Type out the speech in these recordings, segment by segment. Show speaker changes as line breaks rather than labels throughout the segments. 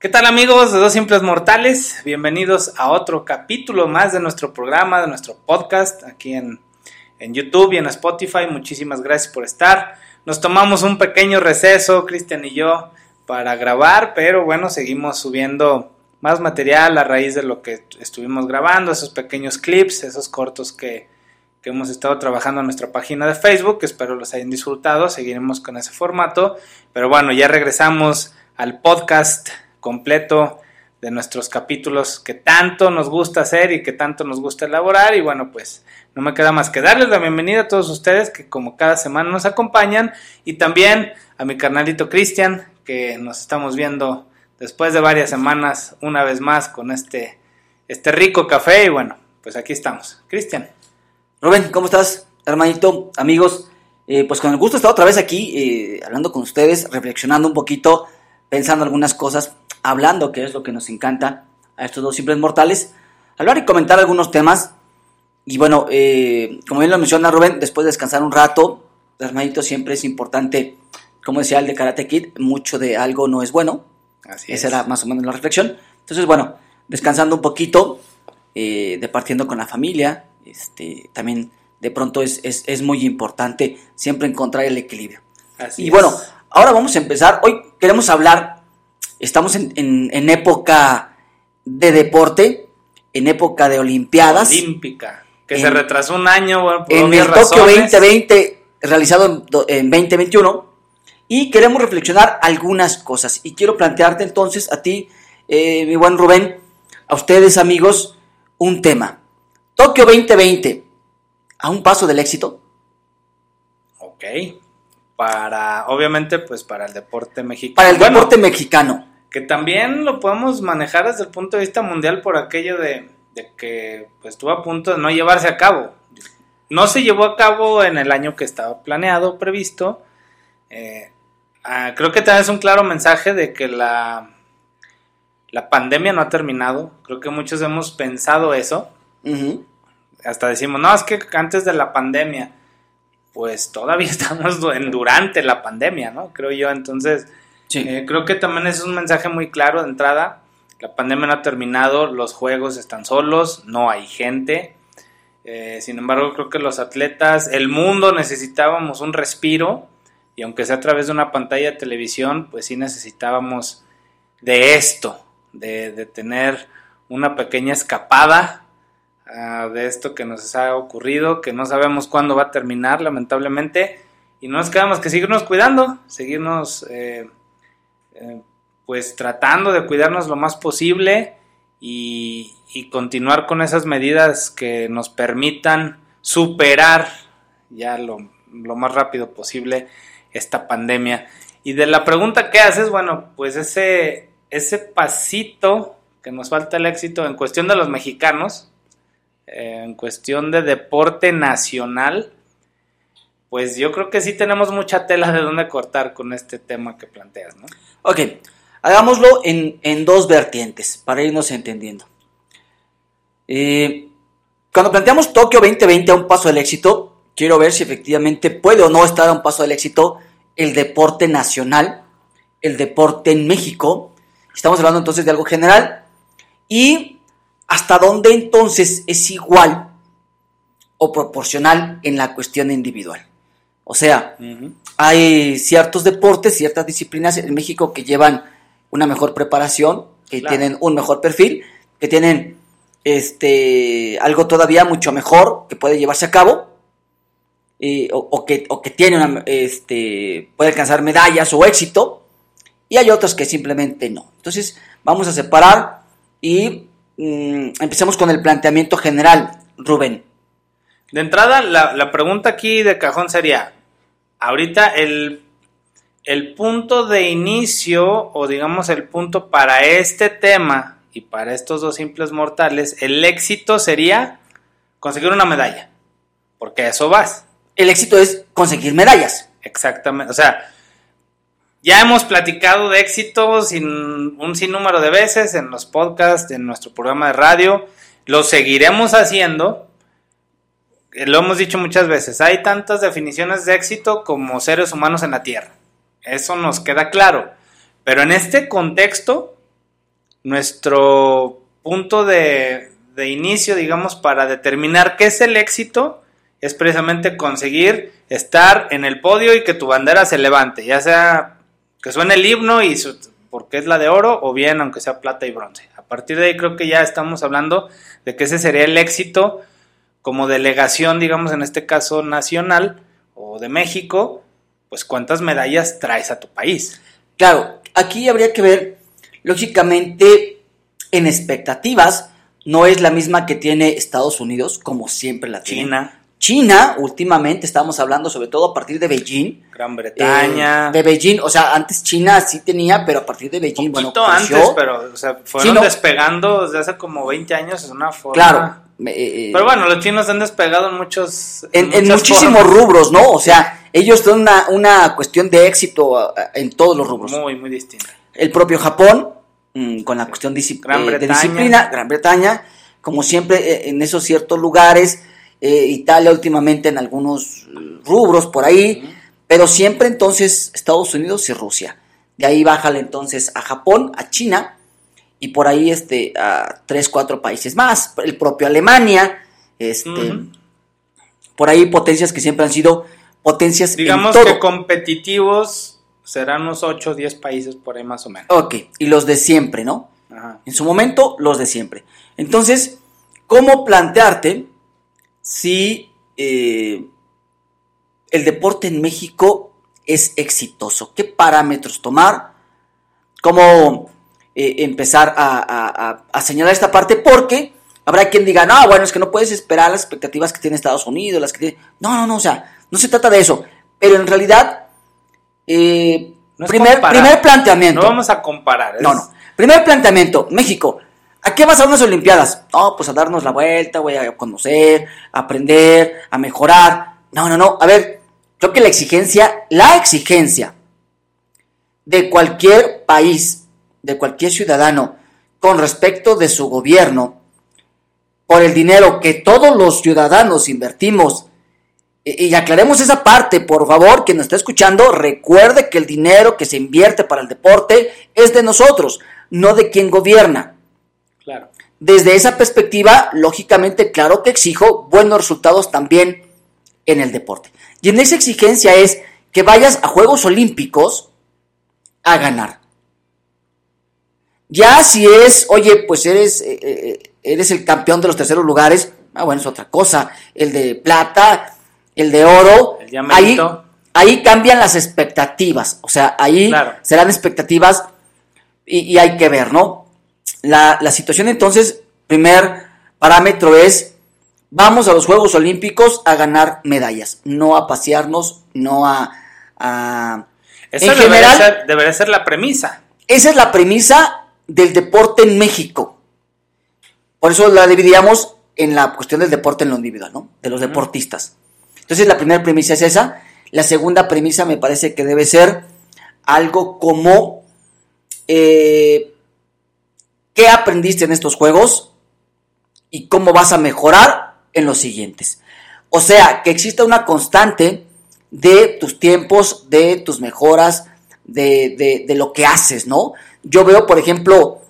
¿Qué tal amigos de Dos Simples Mortales? Bienvenidos a otro capítulo más de nuestro programa, de nuestro podcast aquí en, en, YouTube y en Spotify. Muchísimas gracias por estar. Nos tomamos un pequeño receso, Cristian y yo, para grabar, pero bueno, seguimos subiendo más material a raíz de lo que estuvimos grabando, esos pequeños clips, esos cortos que, que hemos estado trabajando en nuestra página de Facebook. Espero los hayan disfrutado. Seguiremos con ese formato. Pero bueno, ya regresamos al podcast completo de nuestros capítulos que tanto nos gusta hacer y que tanto nos gusta elaborar. Y bueno, pues no me queda más que darles la bienvenida a todos ustedes que como cada semana nos acompañan y también a mi carnalito Cristian que nos estamos viendo después de varias semanas una vez más con este, este rico café y bueno, pues aquí estamos. Cristian.
Rubén, ¿cómo estás, hermanito, amigos? Eh, pues con el gusto estar otra vez aquí eh, hablando con ustedes, reflexionando un poquito, pensando algunas cosas hablando, que es lo que nos encanta a estos dos simples mortales, hablar y comentar algunos temas. Y bueno, eh, como bien lo menciona Rubén, después de descansar un rato, hermanito, siempre es importante, como decía el de Karate Kid, mucho de algo no es bueno. Así Esa era más o menos la reflexión. Entonces, bueno, descansando un poquito, eh, departiendo con la familia, este, también de pronto es, es, muy importante siempre encontrar el equilibrio. Así y bueno, ahora vamos a empezar. Hoy queremos hablar Estamos en, época de deporte, en época de Olimpiadas.
Olímpica, que se retrasó un año.
por en el Tokio 2020, realizado en, 2021. Y queremos reflexionar algunas cosas. Y quiero plantearte entonces a ti, eh, mi buen Rubén, a ustedes amigos, un tema. Tokio 2020, ¿a un paso del éxito?
Ok. Para, obviamente, pues para el deporte mexicano.
Para el deporte mexicano
que también lo podemos manejar desde el punto de vista mundial por aquello de, que pues, estuvo a punto de no llevarse a cabo. No se llevó a cabo en el año que estaba planeado, previsto. Eh, ah, creo que también es un claro mensaje de que la, la pandemia no ha terminado. Creo que muchos hemos pensado eso. Hasta decimos, no, es que antes de la pandemia, pues todavía estamos en, durante la pandemia, ¿no? Creo yo, entonces eh, creo que también es un mensaje muy claro de entrada. La pandemia no ha terminado, los juegos están solos, no hay gente. Eh, sin embargo, creo que los atletas, el mundo necesitábamos un respiro y aunque sea a través de una pantalla de televisión, pues sí necesitábamos de esto, de, tener una pequeña escapada ah, de esto que nos ha ocurrido, que no sabemos cuándo va a terminar, lamentablemente, y no nos quedamos que seguirnos cuidando, seguirnos eh, eh, pues tratando de cuidarnos lo más posible y, continuar con esas medidas que nos permitan superar ya lo, más rápido posible esta pandemia. Y de la pregunta que haces, bueno, pues ese, ese pasito que nos falta el éxito en cuestión de los mexicanos, en cuestión de deporte nacional, pues yo creo que sí tenemos mucha tela de dónde cortar con este tema que planteas, ¿no?
Ok, hagámoslo en, dos vertientes para irnos entendiendo. Eh, cuando planteamos Tokio 2020 a un paso del éxito, quiero ver si efectivamente puede o no estar a un paso del éxito el deporte nacional, el deporte en México. Estamos hablando entonces de algo general. Y hasta dónde entonces es igual o proporcional en la cuestión individual. O sea, hay ciertos deportes, ciertas disciplinas en México que llevan una mejor preparación, que tienen un mejor perfil, que tienen este algo todavía mucho mejor que puede llevarse a cabo, o, que, o que tiene este, puede alcanzar medallas o éxito, y hay otros que simplemente no. Entonces, vamos a separar y mm, empecemos con el planteamiento general, Rubén.
De entrada, la, la pregunta aquí de cajón sería, ahorita el, punto de inicio o digamos el punto para este tema y para estos dos simples mortales, el éxito sería conseguir una medalla, porque a eso vas.
El éxito es conseguir medallas.
Exactamente, o sea, ya hemos platicado de éxito sin, un sinnúmero de veces en los podcasts, en nuestro programa de radio, lo seguiremos haciendo lo hemos dicho muchas veces, hay tantas definiciones de éxito como seres humanos en la Tierra. Eso nos queda claro. Pero en este contexto, nuestro punto de, de inicio, digamos, para determinar qué es el éxito, es precisamente conseguir estar en el podio y que tu bandera se levante, ya sea que suene el himno y su, porque es la de oro o bien aunque sea plata y bronce. A partir de ahí creo que ya estamos hablando de que ese sería el éxito como delegación, digamos en este caso nacional o de México, pues cuántas medallas traes a tu país.
Claro, aquí habría que ver, lógicamente, en expectativas, no es la misma que tiene Estados Unidos, como siempre la tiene.
China,
China, últimamente estamos hablando sobre todo a partir de Beijing.
Gran Bretaña.
Eh, de Beijing, o sea, antes China sí tenía, pero a partir de Beijing, bueno, creció.
antes, pero o sea, fueron
Sí, no.
despegando desde hace como 20 años, es una forma.
Claro. eh, eh,
Pero bueno, los chinos han despegado en muchos.
en, muchísimos
formas.
rubros, ¿no? O sea, ellos tienen una, una cuestión de éxito en todos los rubros.
Muy, muy distinto.
El propio Japón, mm, con la cuestión
Gran
eh, de disciplina, Gran Bretaña, como siempre en esos ciertos lugares, eh, Italia últimamente en algunos eh, rubros por ahí, pero siempre entonces Estados Unidos y Rusia. De ahí bájale entonces a Japón, a China, y por ahí este, a tres, cuatro países más, el propio Alemania, este, por ahí potencias que siempre han sido potencias
Digamos
en todo.
que competitivos serán unos 8 o 10 países por ahí más o menos.
Ok, y los de siempre, ¿no?
Ajá.
En su momento, los de siempre. Entonces, ¿cómo plantearte si eh, el deporte en México es exitoso? ¿Qué parámetros tomar? ¿Cómo eh, empezar a, a- a- a señalar esta parte? Porque habrá quien diga, no, bueno, es que no puedes esperar las expectativas que tiene Estados Unidos, las que tiene... No, no, no, o sea, no se trata de eso. Pero en realidad, eh,
No
primer, primer planteamiento.
No vamos a comparar. es-
No, no. Primer planteamiento, México. ¿A qué vas a unas Olimpiadas? No, pues a darnos la vuelta, güey, a conocer, a aprender, a mejorar. No, no, no. A ver, creo que la exigencia, la exigencia de cualquier país, de cualquier ciudadano, con respecto de su gobierno, por el dinero que todos los ciudadanos invertimos, y, y aclaremos esa parte, por favor, quien nos está escuchando, recuerde que el dinero que se invierte para el deporte es de nosotros, no de quien gobierna. Desde esa perspectiva, lógicamente, claro que exijo buenos resultados también en el deporte. Y en esa exigencia es que vayas a Juegos Olímpicos a ganar. Ya si es, oye, pues eres, eh, eh, eres el campeón de los terceros lugares, ah, bueno, es otra cosa. El de plata, el de oro,
El
ahí, ahí cambian las expectativas. O sea, ahí
Claro.
serán expectativas y, y hay que ver, ¿no? La, la situación entonces, primer parámetro es, vamos a los Juegos Olímpicos a ganar medallas, no a pasearnos, no a... a-
Esa
En
debería,
general-
ser, debería ser la premisa.
Esa es la premisa del deporte en México. Por eso la dividíamos en la cuestión del deporte en lo individual, ¿no? De los deportistas. Entonces la primera premisa es esa. La segunda premisa me parece que debe ser algo como eh, qué aprendiste en estos juegos y cómo vas a mejorar en los siguientes. O sea, que exista una constante de tus tiempos, de tus mejoras, de, de- de lo que haces, ¿no? Yo veo, por ejemplo,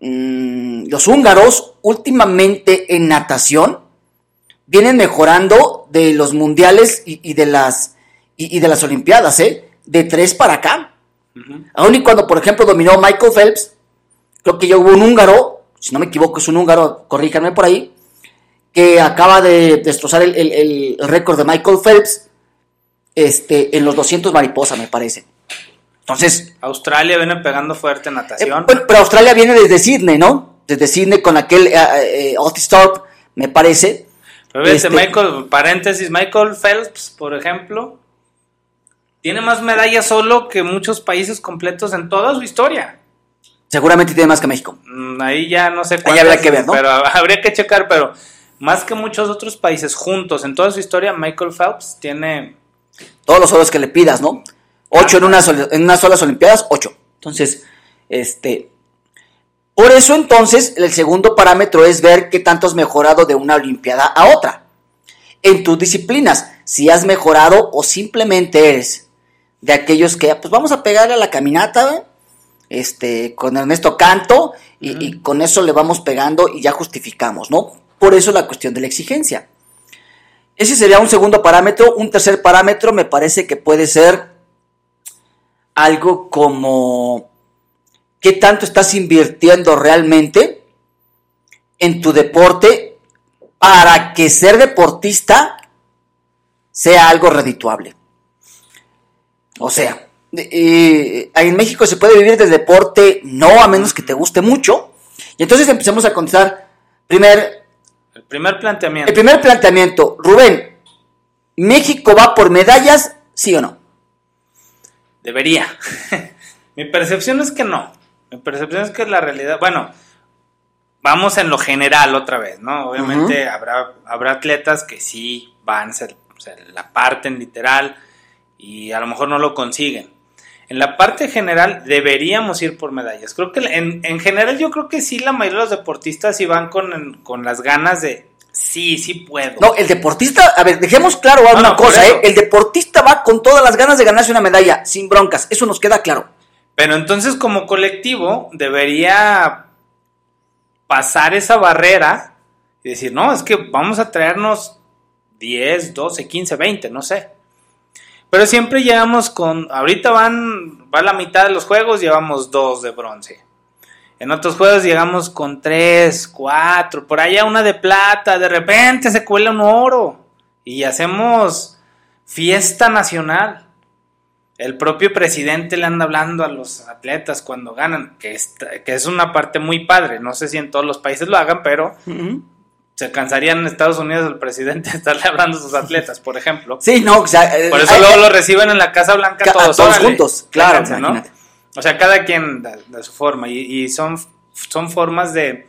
mm, los húngaros últimamente en natación vienen mejorando de los mundiales y, y de las y, y de las olimpiadas, ¿eh? De tres para acá. Aún y cuando, por ejemplo, dominó Michael Phelps, creo que ya hubo un húngaro, si no me equivoco, es un húngaro, corríjanme por ahí, que acaba de destrozar el, el- el récord de Michael Phelps este, en los 200 mariposa, me parece. Entonces,
Australia viene pegando fuerte en
eh,
natación.
bueno, pero Australia viene desde Sydney, ¿no? Desde Sydney con aquel eh, eh, Otis Thorpe, me parece.
Pero
este-
Michael, paréntesis, Michael Phelps, por ejemplo, tiene más medallas solo que muchos países completos en toda su historia.
Seguramente tiene más que México.
Mm, Ahí ya no sé
Ahí habría
cuántas,
que ver, ¿no?
Pero habría que checar, pero más que muchos otros países juntos en toda su historia, Michael Phelps tiene...
Todos los oros que le pidas, ¿no? Ocho en, unas, sol- en unas solas Olimpiadas, ocho. Entonces, este. Por eso, entonces, el segundo parámetro es ver qué tanto has mejorado de una Olimpiada a otra. En tus disciplinas, si has mejorado o simplemente eres de aquellos que, pues vamos a pegarle a la caminata, ¿eh? Este, con Ernesto Canto, y, y con eso le vamos pegando y ya justificamos, ¿no? Por eso la cuestión de la exigencia. Ese sería un segundo parámetro. Un tercer parámetro me parece que puede ser algo como qué tanto estás invirtiendo realmente en tu deporte para que ser deportista sea algo redituable. O sea, eh, en México se puede vivir del deporte no a menos que te guste mucho. Y entonces empecemos a contestar primer,
El primer planteamiento.
el primer planteamiento. Rubén, ¿México va por medallas, sí o no?
Debería. Mi percepción es que no. Mi percepción es que la realidad, bueno, vamos en lo general otra vez, ¿no? Obviamente habrá, habrá atletas que sí van, se, se la parten literal y a lo mejor no lo consiguen. En la parte general deberíamos ir por medallas. Creo que en, en general yo creo que sí la mayoría de los deportistas sí van con, con las ganas de, sí, sí puedo.
No, el deportista, a ver, dejemos claro
No,
una
no, por
cosa. ¿eh? El deportista va con todas las ganas de ganarse una medalla, sin broncas, eso nos queda claro.
Pero entonces como colectivo debería pasar esa barrera y decir, no, es que vamos a traernos 10, 12, 15, 20, no sé. Pero siempre llegamos con, ahorita van, va la mitad de los juegos, llevamos dos de bronce. En otros juegos llegamos con tres, cuatro, por allá una de plata, de repente se cuela un oro y hacemos fiesta nacional. El propio presidente le anda hablando a los atletas cuando ganan, que es una parte muy padre. No sé si en todos los países lo hagan, pero se cansarían en Estados Unidos el presidente de estarle hablando a sus atletas, por ejemplo.
Sí, no, o sea, eh,
Por eso
hay-
luego lo reciben en la Casa Blanca
Ca-
todos,
juntos, claro.
O sea, cada quien de, de su forma y, y son, son formas de,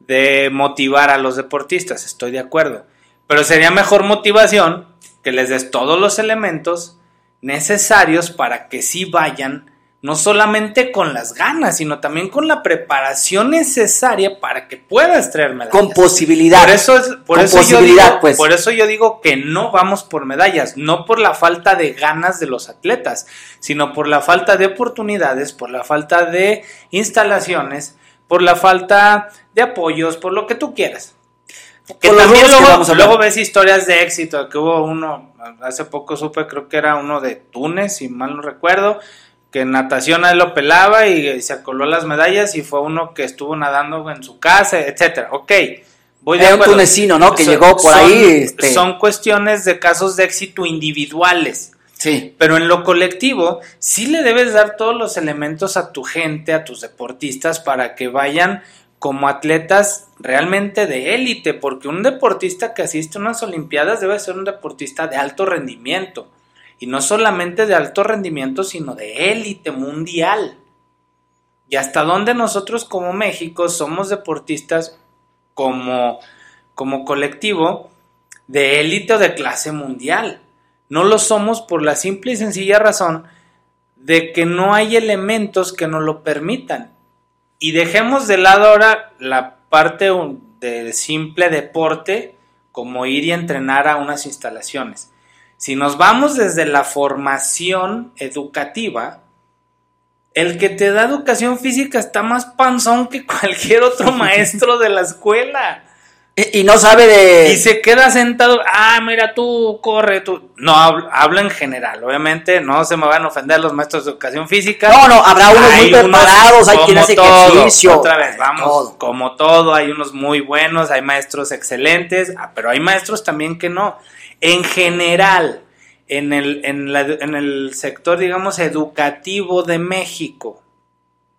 de motivar a los deportistas, estoy de acuerdo. Pero sería mejor motivación que les des todos los elementos necesarios para que sí vayan, no solamente con las ganas, sino también con la preparación necesaria para que puedas traer medallas.
con posibilidad.
Por eso, es, por,
Con
eso yo
posibilidad,
digo,
pues.
por eso yo digo que no vamos por medallas, no por la falta de ganas de los atletas, sino por la falta de oportunidades, por la falta de instalaciones, por la falta de apoyos, por lo que tú quieras. Que
Por
también
que
luego,
vamos a
luego ves historias de éxito, que hubo uno, hace poco supe, creo que era uno de Túnez, si mal no recuerdo, que en natación a él lo pelaba y se acoló las medallas y fue uno que estuvo nadando en su casa, etcétera. Ok, voy de
Era un tunecino, ¿no? Que
Son-
llegó por
son-
ahí, este-
Son cuestiones de casos de éxito individuales.
Sí.
Pero en lo colectivo, sí le debes dar todos los elementos a tu gente, a tus deportistas, para que vayan como atletas realmente de élite, porque un deportista que asiste a unas Olimpiadas debe ser un deportista de alto rendimiento. Y no solamente de alto rendimiento, sino de élite mundial. Y hasta dónde nosotros como México somos deportistas como, como colectivo de élite o de clase mundial. No lo somos por la simple y sencilla razón de que no hay elementos que nos lo permitan. Y dejemos de lado ahora la parte del simple deporte, como ir y entrenar a unas instalaciones. Si nos vamos desde la formación educativa, el que te da educación física está más panzón que cualquier otro maestro de la escuela.
Y, y no sabe de...
Y se queda sentado, ah, mira tú, corre tú. No, hablo, hablo en general, obviamente, no se me van a ofender los maestros de educación física.
No, no, habrá unos muy preparados, hay
como
quien hace
todo,
ejercicio.
Otra vez, vamos,
Todo.
como todo, hay unos muy buenos, hay maestros excelentes, ah, pero hay maestros también que no. En general, en el, en, la- en el sector, digamos, educativo de México,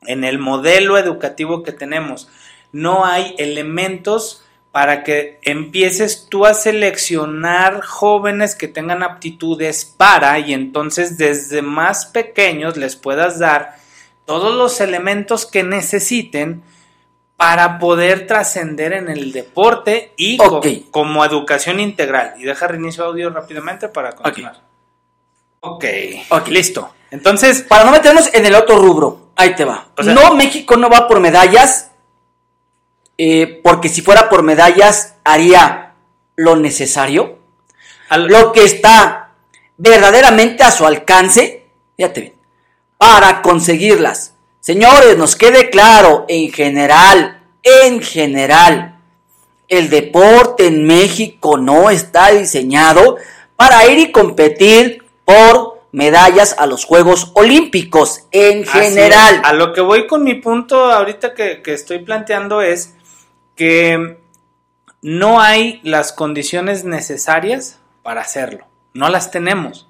en el modelo educativo que tenemos, no hay elementos para que empieces tú a seleccionar jóvenes que tengan aptitudes para y entonces desde más pequeños les puedas dar todos los elementos que necesiten para poder trascender en el deporte y co- como educación integral. Y deja reinicio audio rápidamente para continuar. Ok,
Ok.
listo. Entonces,
Para no meternos en el otro rubro, ahí te va.
O sea-
no, México no va por medallas, eh, porque si fuera por medallas haría lo necesario,
al-
lo que está verdaderamente a su alcance, fíjate bien, para conseguirlas Señores, nos quede claro, en general, en general, el deporte en México no está diseñado para ir y competir por medallas a los Juegos Olímpicos en general.
A lo que voy con mi punto ahorita que, que estoy planteando es que no hay las condiciones necesarias para hacerlo. No las tenemos.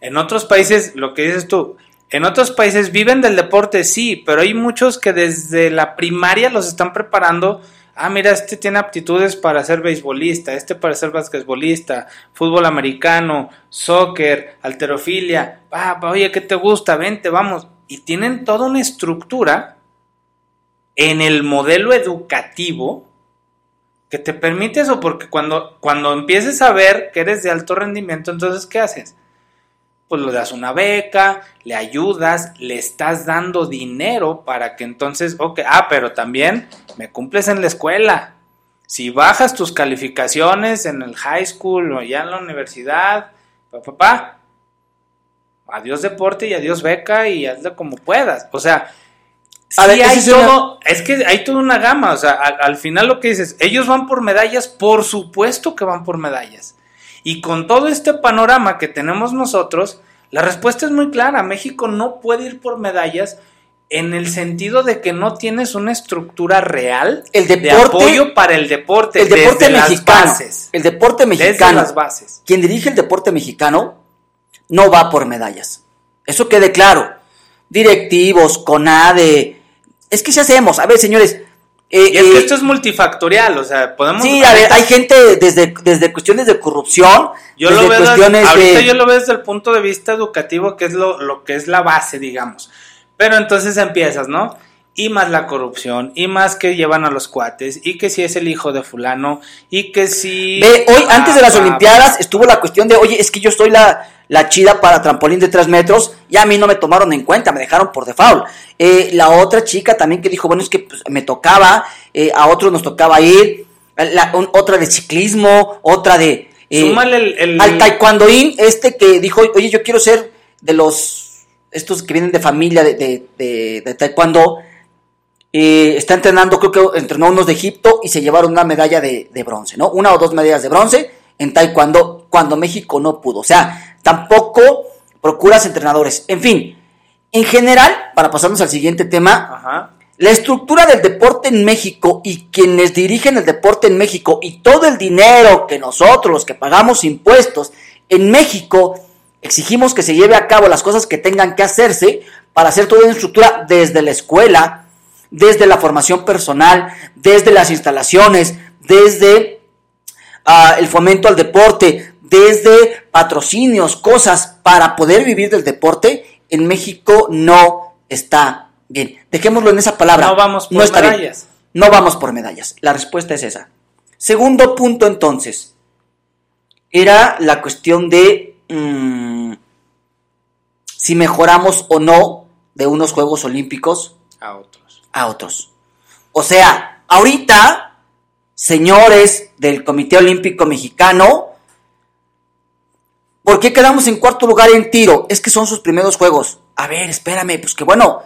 En otros países, lo que dices tú, en otros países viven del deporte, sí, pero hay muchos que desde la primaria los están preparando. Ah, mira, este tiene aptitudes para ser beisbolista, este para ser basquetbolista, fútbol americano, soccer, alterofilia. Ah, oye, ¿qué te gusta? Vente, vamos. Y tienen toda una estructura en el modelo educativo que te permite eso, porque cuando, cuando empieces a ver que eres de alto rendimiento, entonces, ¿qué haces? Pues le das una beca, le ayudas, le estás dando dinero para que entonces, ok, ah, pero también me cumples en la escuela. Si bajas tus calificaciones en el high school o ya en la universidad, papá, adiós deporte y adiós beca y hazlo como puedas. O sea, hay todo, es que hay toda una gama, o sea, al final lo que dices, ellos van por medallas, por supuesto que van por medallas. Y con todo este panorama que tenemos nosotros, la respuesta es muy clara. México no puede ir por medallas en el sentido de que no tienes una estructura real
el deporte,
de apoyo para el deporte.
El deporte mexicano. el deporte mexicano.
las bases.
Quien dirige el deporte mexicano no va por medallas. Eso quede claro. Directivos, CONADE. Es que si hacemos. A ver, señores,
eh, y es que eh, esto es multifactorial, o sea, podemos...
Sí, a ver, hay gente desde, desde cuestiones de corrupción,
yo lo veo ahorita yo lo veo desde el punto de vista educativo, que es lo, lo que es la base, digamos. Pero entonces empiezas, ¿no? Y más la corrupción, y más que llevan a los cuates, y que si es el hijo de fulano, y que si...
Ve, hoy, antes de las Olimpiadas, estuvo la cuestión de, oye, es que yo soy la, la chida para trampolín de tres metros, y a mí no me tomaron en cuenta, me dejaron por default. Eh, la otra chica también que dijo, bueno, es que pues, me tocaba, eh, a otros nos tocaba ir, la, otra de ciclismo, otra de...
Eh, Súmale el, el...
Al taekwondoín, este que dijo, oye, yo quiero ser de los... Estos que vienen de familia de, de, de, de taekwondo, eh, está entrenando, creo que entrenó unos de Egipto y se llevaron una medalla de, bronce, ¿no? Una o dos medallas de bronce en taekwondo cuando México no pudo. O sea, tampoco procuras entrenadores. En fin, en general, para pasarnos al siguiente tema, la estructura del deporte en México y quienes dirigen el deporte en México y todo el dinero que nosotros, los que pagamos impuestos en México, exigimos que se lleve a cabo las cosas que tengan que hacerse para hacer toda una estructura desde la escuela, desde la formación personal, desde las instalaciones, desde ah, el fomento al deporte, desde patrocinios, cosas para poder vivir del deporte, en México no está bien. Dejémoslo en esa palabra.
No vamos por medallas.
No vamos por medallas. La respuesta es esa. Segundo punto entonces, era la cuestión de mm, si mejoramos o no de unos Juegos Olímpicos
a otros
a otros. O sea, ahorita, señores del Comité Olímpico Mexicano, ¿por qué quedamos en cuarto lugar en tiro? Es que son sus primeros juegos. A ver, espérame, pues que bueno,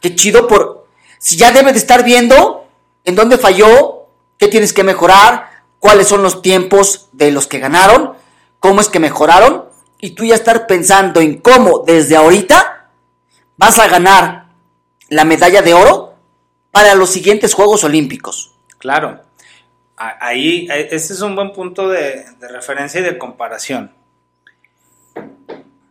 qué chido por... Si ya debes de estar viendo en dónde falló, qué tienes que mejorar, cuáles son los tiempos de los que ganaron, cómo es que mejoraron, y tú ya estar pensando en cómo desde ahorita vas a ganar la medalla de oro para los siguientes Juegos Olímpicos.
Claro, ahí ese es un buen punto de, referencia y de comparación.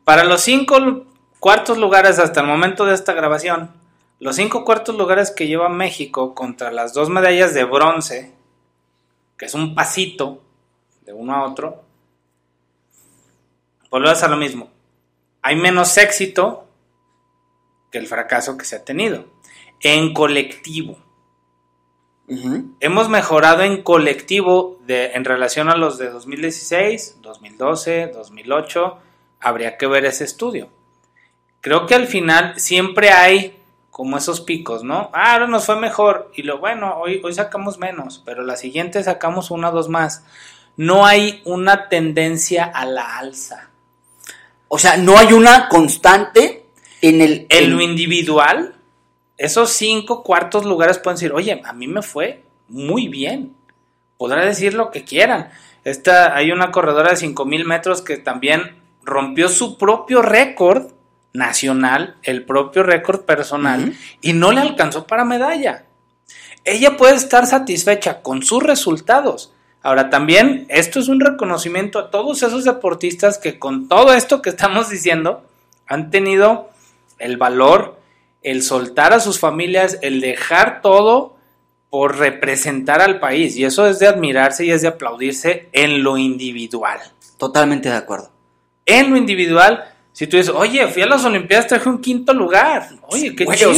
Para los cinco cuartos lugares hasta el momento de esta grabación, los cinco cuartos lugares que lleva México contra las dos medallas de bronce, que es un pasito de uno a otro, volvemos a lo mismo. Hay menos éxito que el fracaso que se ha tenido en colectivo. Hemos mejorado en colectivo de, en relación a los de 2016, 2012, 2008. Habría que ver ese estudio. Creo que al final siempre hay como esos picos, ¿no? Ah, ahora nos fue mejor. Y lo bueno, hoy, hoy sacamos menos, pero la siguiente sacamos una o dos más. No hay una tendencia a la alza.
O sea, no hay una constante En el.
En lo individual, esos cinco cuartos lugares pueden decir, oye, a mí me fue muy bien. Podrá decir lo que quieran. Esta, hay una corredora de 5000 metros que también rompió su propio récord nacional, el propio récord personal, y no le alcanzó para medalla. Ella puede estar satisfecha con sus resultados. Ahora también esto es un reconocimiento a todos esos deportistas que con todo esto que estamos diciendo han tenido el valor, el soltar a sus familias, el dejar todo por representar al país. Y eso es de admirarse y es de aplaudirse en lo individual.
Totalmente de acuerdo.
En lo individual, si tú dices, oye, fui a las Olimpiadas, traje un quinto lugar. Oye, qué chido.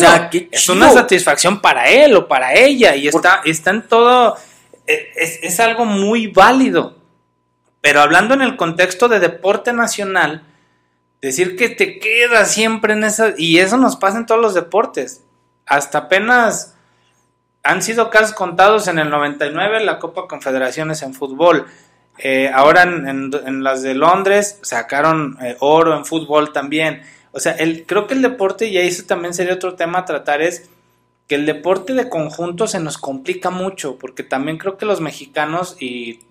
Es una satisfacción para él o para ella. Y está, está en todo. E, es, es algo muy válido. Pero hablando en el contexto de deporte nacional, decir que te quedas siempre en esa. Y eso nos pasa en todos los deportes. Hasta apenas han sido casos contados en el 99 la Copa Confederaciones en fútbol. Eh, ahora en, las de Londres sacaron eh, oro en fútbol también. O sea, el, creo que el deporte, y eso también sería otro tema a tratar, es que el deporte de conjunto se nos complica mucho, porque también creo que los mexicanos, y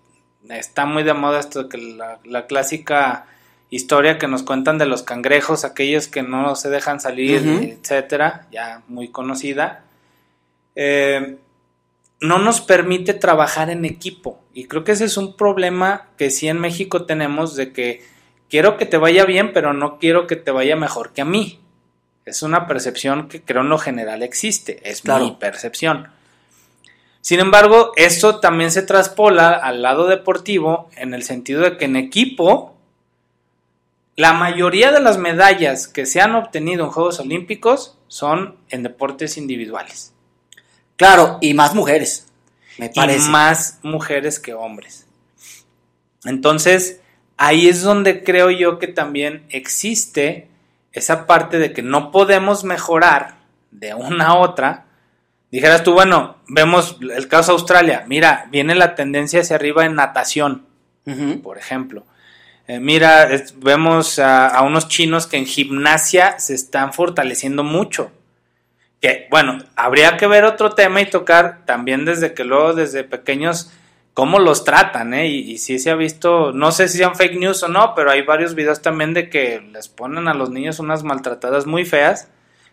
está muy de moda esto, que la, clásica historia que nos cuentan de los cangrejos, aquellos que no se dejan salir, etcétera, ya muy conocida eh, no nos permite trabajar en equipo. Y creo que ese es un problema que sí en México tenemos de que quiero que te vaya bien, pero no quiero que te vaya mejor que a mí. Es una percepción que creo en lo general existe, es mi percepción. Sin embargo, esto también se traspola al lado deportivo en el sentido de que en equipo la mayoría de las medallas que se han obtenido en Juegos Olímpicos son en deportes individuales.
Claro, y más mujeres, me parece.
Y más mujeres que hombres. Entonces, ahí es donde creo yo que también existe esa parte de que no podemos mejorar de una a otra. Dijeras tú, bueno, vemos el caso de Australia, mira, viene la tendencia hacia arriba en natación, por ejemplo. Eh, mira, vemos a, unos chinos que en gimnasia se están fortaleciendo mucho que bueno, habría que ver otro tema y tocar también desde que luego desde pequeños cómo los tratan, ¿eh? Y, si se ha visto, no sé si sean fake news o no, pero hay varios videos también de que les ponen a los niños unas maltratadas muy feas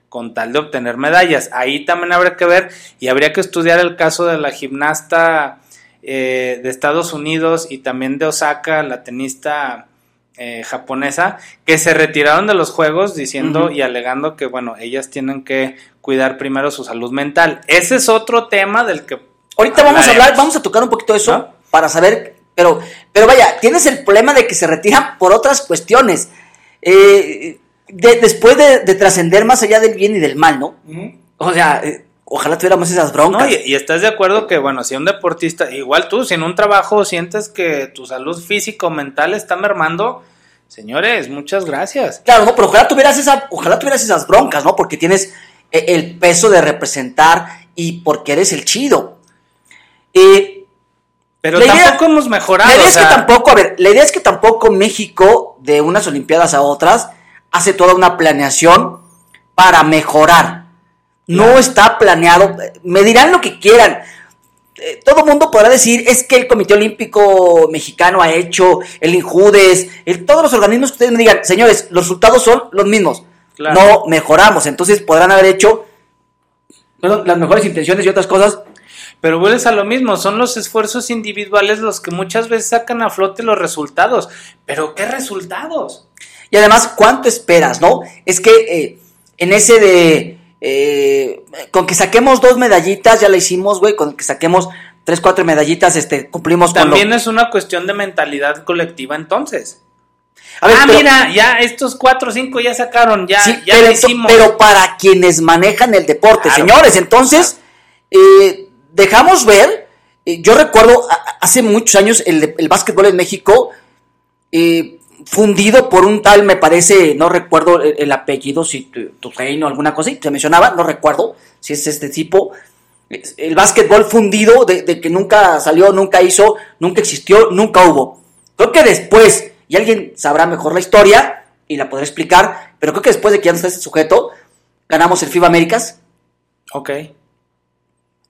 con tal de obtener medallas. Ahí también habría que ver y habría que estudiar el caso de la gimnasta eh, de Estados Unidos y también de Osaka, la tenista eh, japonesa, que se retiraron de los juegos diciendo y alegando que, bueno, ellas tienen que cuidar primero su salud mental. Ese es otro tema del que...
Ahorita vamos a hablar, vamos a tocar un poquito eso para saber, pero, pero vaya, tienes el problema de que se retiran por otras cuestiones. Eh, después de, trascender más allá del bien y del mal, ¿no? O sea, eh, ojalá tuviéramos esas broncas.
y, estás de acuerdo que, bueno, si un deportista, igual tú, si en un trabajo sientes que tu salud físico mental está mermando, señores, muchas gracias.
Claro, no, pero ojalá tuvieras, esa, ojalá tuvieras esas broncas, ¿no? Porque tienes e, el peso de representar y porque eres el chido.
pero tampoco hemos mejorado.
La idea es que tampoco, a ver, la idea es que tampoco México, de unas Olimpiadas a otras, hace toda una planeación para mejorar. No está planeado. Me dirán lo que quieran. Eh, todo mundo podrá decir, es que el Comité Olímpico Mexicano ha hecho, el INJUDES, todos los organismos que ustedes me digan, señores, los resultados son los mismos no mejoramos. Entonces podrán haber hecho las mejores intenciones y otras cosas.
Pero vuelves a lo mismo, son los esfuerzos individuales los que muchas veces sacan a flote los resultados. Pero ¿qué resultados?
Y además, ¿cuánto esperas, no? Es que eh, en ese de... Eh, con que saquemos dos medallitas, ya la hicimos, güey, con que saquemos tres, cuatro medallitas, este, cumplimos
También es una cuestión de mentalidad colectiva entonces ah, mira, ya estos cuatro o cinco ya sacaron, ya, ya
pero, hicimos. Pero para quienes manejan el deporte, señores, entonces, eh, dejamos ver, eh, yo recuerdo hace muchos años el, el básquetbol en México, eh, fundido por un tal, me parece, no recuerdo el, apellido, si tu, reino, alguna cosa, y se mencionaba, no recuerdo si es este tipo, el básquetbol fundido de, de, que nunca salió, nunca hizo, nunca existió, nunca hubo. Creo que después y alguien sabrá mejor la historia, y la podré explicar, pero creo que después de que ya no está ese sujeto, ganamos el FIBA Américas.
Ok.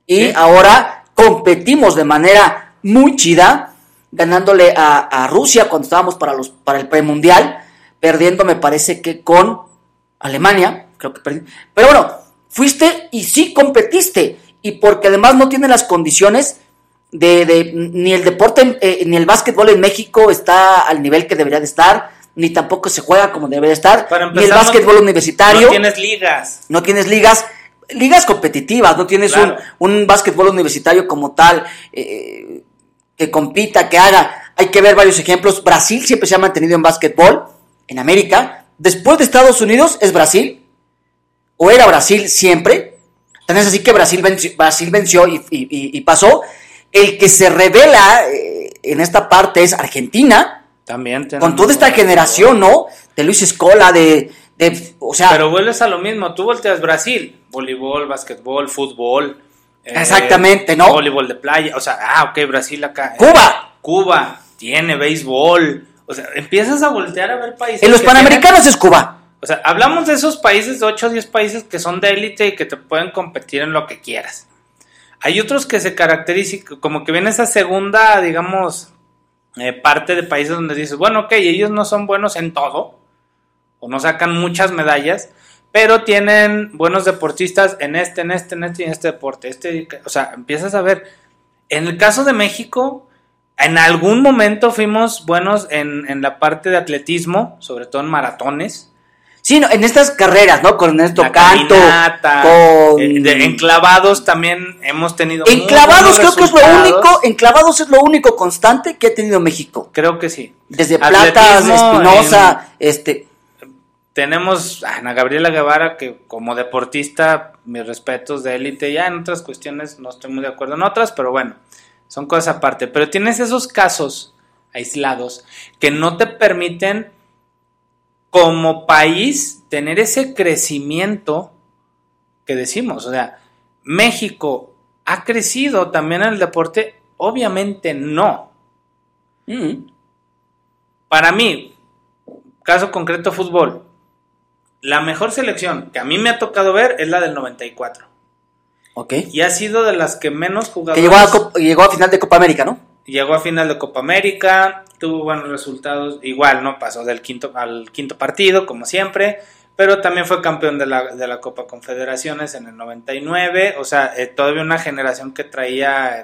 Y
Sí.
ahora competimos de manera muy chida, ganándole a, a Rusia cuando estábamos para, los, para el premundial, perdiendo me parece que con Alemania, creo que perdí. Pero bueno, fuiste y sí competiste, y porque además no tiene las condiciones de, de- ni el deporte, eh, ni el básquetbol en México está al nivel que debería de estar, ni tampoco se juega como debería de estar,
Para
ni el
no-
básquetbol universitario
No tienes ligas.
no tienes ligas, ligas competitivas, no tienes
Claro.
un, un básquetbol universitario como tal, eh, que compita, que haga. Hay que ver varios ejemplos. Brasil siempre se ha mantenido en básquetbol, en América. Después de Estados Unidos es Brasil, o era Brasil siempre. Tan es así que Brasil venció, Brasil venció y, y- y- y pasó. El que se revela eh, en esta parte es Argentina,
También
con toda esta generación, ¿no? De Luis Escola, de, de o sea,
Pero vuelves a lo mismo, tú volteas Brasil, voleibol, básquetbol, fútbol. Eh,
Exactamente, ¿no?
Voleibol de playa, o sea, ah, ok, Brasil acá.
Cuba.
Cuba tiene béisbol. O sea, empiezas a voltear a ver países.
En los Panamericanos es Cuba.
o sea, hablamos de esos países, de 8 o 10 países que son de élite y que te pueden competir en lo que quieras. Hay otros que se caracterizan, como que viene esa segunda, digamos, eh, parte de países donde dices, bueno, ok, ellos no son buenos en todo, o no sacan muchas medallas, pero tienen buenos deportistas en este, en este, en este y en este deporte. Este, o sea, empiezas a ver. En el caso de México, en algún momento fuimos buenos en, en la parte de atletismo, sobre todo en maratones.
Sí, no, en estas carreras, ¿no? Con Ernesto
La
Canto, con...
eh, de- en clavados también hemos tenido. muy
En clavados creo que es lo único, en clavados es lo único constante que ha tenido México.
Creo que sí.
Desde Platas, Espinosa, este...
Tenemos a Ana Gabriela Guevara, que como deportista, mis respetos de élite, ya en otras cuestiones no estoy muy de acuerdo en otras, pero bueno, son cosas aparte. Pero tienes esos casos aislados que no te permiten, como país, tener ese crecimiento que decimos. O sea, México ha crecido también en el deporte, obviamente no.
mm,
Para mí, caso concreto fútbol, la mejor selección que a mí me ha tocado ver es la del 94.
ok.
Y ha sido de las que menos
Que
jugadores
llegó a, Copa- llegó a final de Copa América, ¿no?
llegó a final de Copa América, tuvo buenos resultados, igual no pasó del quinto al quinto partido como siempre, pero también fue campeón de la, de la Copa Confederaciones en el 99, o sea, eh, todavía una generación que traía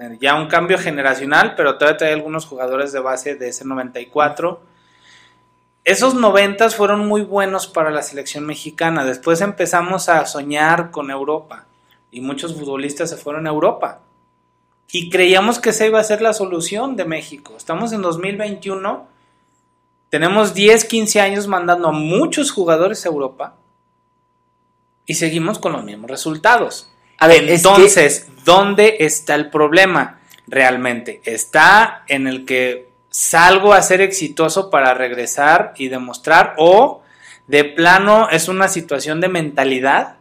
eh, ya un cambio generacional, pero todavía traía algunos jugadores de base de ese 94. Esos 90 fueron muy buenos para la selección mexicana. Después empezamos a soñar con Europa y muchos futbolistas se fueron a Europa. Y creíamos que esa iba a ser la solución de México. Estamos en 2021, tenemos 10, 15 años mandando a muchos jugadores a Europa y seguimos con los mismos resultados.
A ver, es que-
Entonces, ¿dónde está el problema realmente? ¿Está en el que salgo a ser exitoso para regresar y demostrar o de plano es una situación de mentalidad?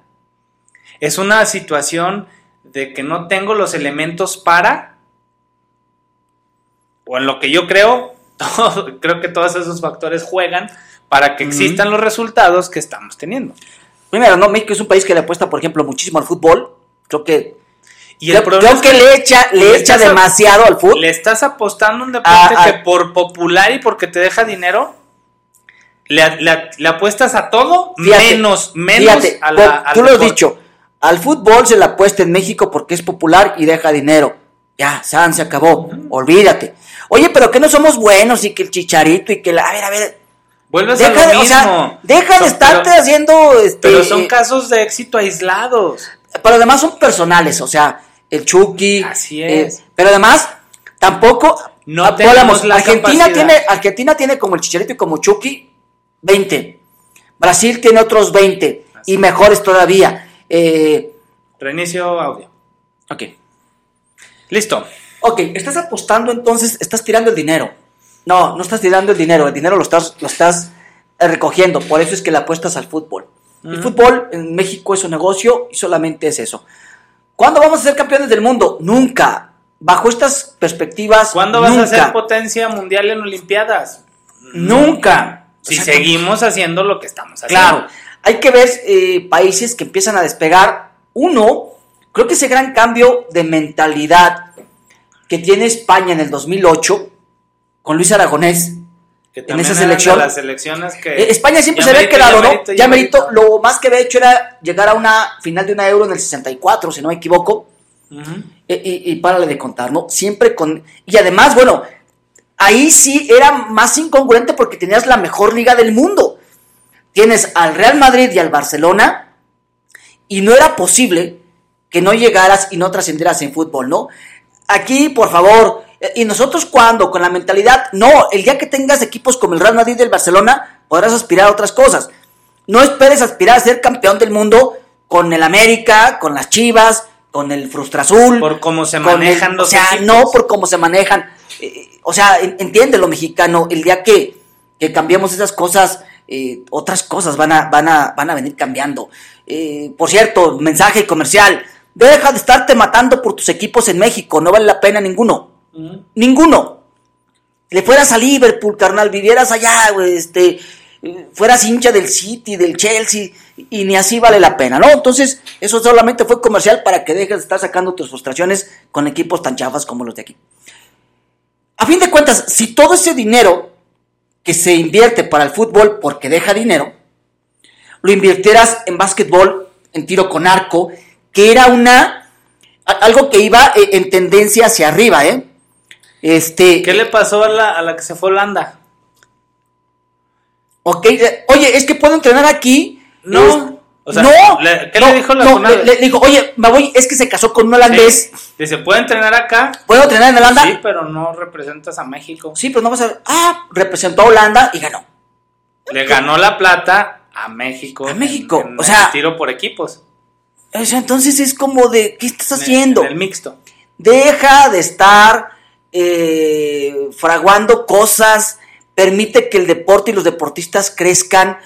¿Es una situación de que no tengo los elementos para? O en lo que yo creo, todo- creo que todos esos factores juegan para que existan los resultados que estamos teniendo.
Primero, ¿no? México es un país que le apuesta, por ejemplo, muchísimo al fútbol. Creo que...
Y el problema
creo
es
que le echa, le
le
echa
a-
demasiado al fútbol.
le estás apostando un deporte
Ah, ah.
que por popular y porque te deja dinero, le, le- le apuestas a todo
Fíjate,
menos, menos
Fíjate,
a al
tú lo has dicho, al fútbol se le apuesta en México porque es popular y deja dinero. Ya, San, se acabó, olvídate. Oye, pero que no somos buenos y que el chicharito y que la... A ver, a ver,
Vuelves a lo
de- o
mismo.
sea, deja de estarte
pero-
haciendo... Este,
Pero son casos de éxito aislados.
pero además son personales, o sea, el Chucky.
Así
eh,
es.
pero además, tampoco.
No la
Argentina
capacidad.
tiene, Argentina tiene como el Chicharito y como Chucky 20. Brasil tiene otros 20
Así
y mejores todavía. Eh,
Reinicio audio.
ok.
Listo.
Ok, estás apostando entonces, estás tirando el dinero. No, no estás tirando el dinero, el dinero lo estás, lo estás eh, recogiendo. Por eso es que le apuestas al fútbol. El
Ujú.
fútbol en México es un negocio y solamente es eso. ¿Cuándo vamos a ser campeones del mundo? Nunca. Bajo estas perspectivas.
¿Cuándo vas a ser potencia mundial en Olimpiadas?
Nunca.
Si seguimos haciendo lo que estamos haciendo.
Claro, hay que ver eh, países que empiezan a despegar. Uno, creo que ese gran cambio de mentalidad que tiene España en el 2008 con Luis Aragonés en esa selección.
las selecciones que
eh, España siempre se había quedado, ¿no? Ya merito, lo más que había hecho era llegar a una final de una euro en el 64, si no me equivoco. Eh, y, y, párale de contar, ¿no? Siempre con. Y además, bueno, ahí sí era más incongruente porque tenías la mejor liga del mundo. Tienes al Real Madrid y al Barcelona, y no era posible que no llegaras y no trascendieras en fútbol, ¿no? Aquí, por favor, y nosotros cuando, con la mentalidad, no, el día que tengas equipos como el Real Madrid y el Barcelona, podrás aspirar a otras cosas. No esperes aspirar a ser campeón del mundo con el América, con las Chivas, con el Frustrazul.
Por cómo se manejan los
O sea, no por cómo se manejan. Eh, o sea, entiende lo mexicano, el día que, que cambiemos esas cosas, eh, otras cosas van a, van a, van a venir cambiando. Eh, por cierto, mensaje comercial, deja de estarte matando por tus equipos en México, no vale la pena ninguno. Ninguno. Le fueras a Liverpool, carnal, vivieras allá, este, fueras hincha del City, del Chelsea, y ni así vale la pena, ¿no? Entonces, eso solamente fue comercial para que dejes de estar sacando tus frustraciones con equipos tan chafas como los de aquí. A fin de cuentas, si todo ese dinero que se invierte para el fútbol porque deja dinero, lo invirtieras en básquetbol, en tiro con arco, que era una algo que iba eh, en tendencia hacia arriba, ¿eh? Este,
¿Qué le pasó a la, a la que se fue a Holanda?
Ok, oye, es que puedo entrenar aquí.
No.
O sea, no,
¿Qué le dijo la
no, le, dijo, oye, me voy, es que se casó con un holandés.
Dice, ¿puedo entrenar acá?
¿Puedo entrenar en Holanda?
Sí, pero no representas a México.
Sí, pero no vas a... Ah, representó a Holanda y ganó.
Le ganó la plata a México.
A México, o sea...
tiro por equipos.
O sea, entonces es como de, ¿qué estás haciendo?
el mixto.
Deja de estar eh, fraguando cosas, permite que el deporte y los deportistas crezcan,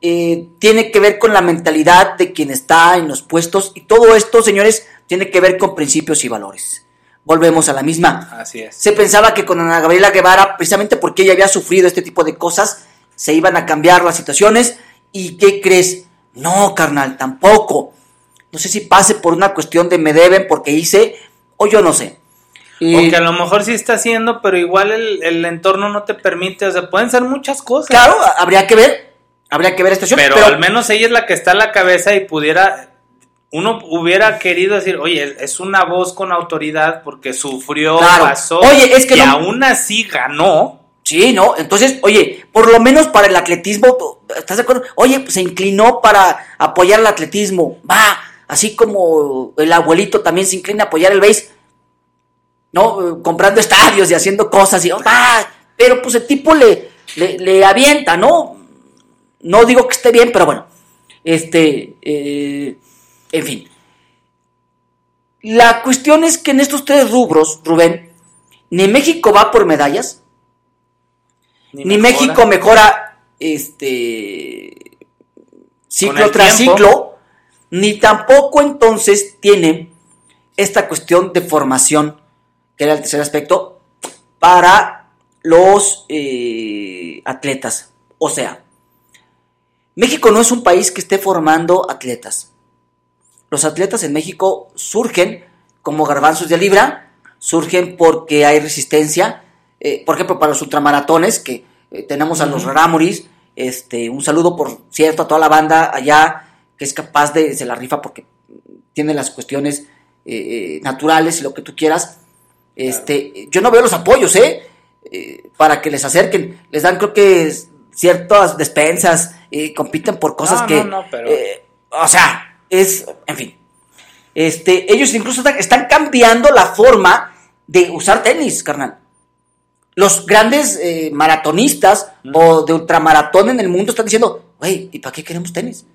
eh, tiene que ver con la mentalidad de quien está en los puestos y todo esto, señores, tiene que ver con principios y valores. Volvemos a la misma.
Así es.
Se pensaba que con Ana Gabriela Guevara, precisamente porque ella había sufrido este tipo de cosas, se iban a cambiar las situaciones. ¿Y qué crees? No, carnal, tampoco. No sé si pase por una cuestión de me deben porque hice, o yo no sé.
Y... O que a lo mejor sí está haciendo, pero igual el, entorno no te permite. O sea, pueden ser muchas cosas.
Claro, habría que ver. Habría que ver esta
pero, pero al menos ella es la que está en la cabeza y pudiera. Uno hubiera querido decir, oye, es una voz con autoridad porque sufrió, pasó.
Oye, es que
y aún así ganó.
Sí, ¿no? Entonces, oye, por lo menos para el atletismo, ¿estás de acuerdo? Oye, se inclinó para apoyar el atletismo. Va, así como el abuelito también se inclina a apoyar el base ¿no? Comprando estadios y haciendo cosas y, ¡ah! Pero pues el tipo le, le, avienta, ¿no? No digo que esté bien, pero bueno. Este, eh, en fin. La cuestión es que en estos tres rubros, Rubén, ni México va por medallas, ni, México mejora este ciclo tras ciclo, ni tampoco entonces tiene esta cuestión de formación que era el tercer aspecto, para los eh, atletas. O sea, México no es un país que esté formando atletas. Los atletas en México surgen como garbanzos de libra, surgen porque hay resistencia. Eh, por ejemplo, para los ultramaratones, que eh, tenemos a los Ramoris, este, un saludo, por cierto, a toda la banda allá que es capaz de, se la rifa porque tiene las cuestiones naturales y lo que tú quieras. Este, yo no veo los apoyos, ¿eh? ¿eh? Para que les acerquen. Les dan, creo que, ciertas despensas. y compiten por cosas que. No, pero... Eh, o sea, es. En fin. Este, ellos incluso están, cambiando la forma de usar tenis, carnal. Los grandes eh, maratonistas o de ultramaratón en el mundo están diciendo, güey, ¿y para qué queremos tenis?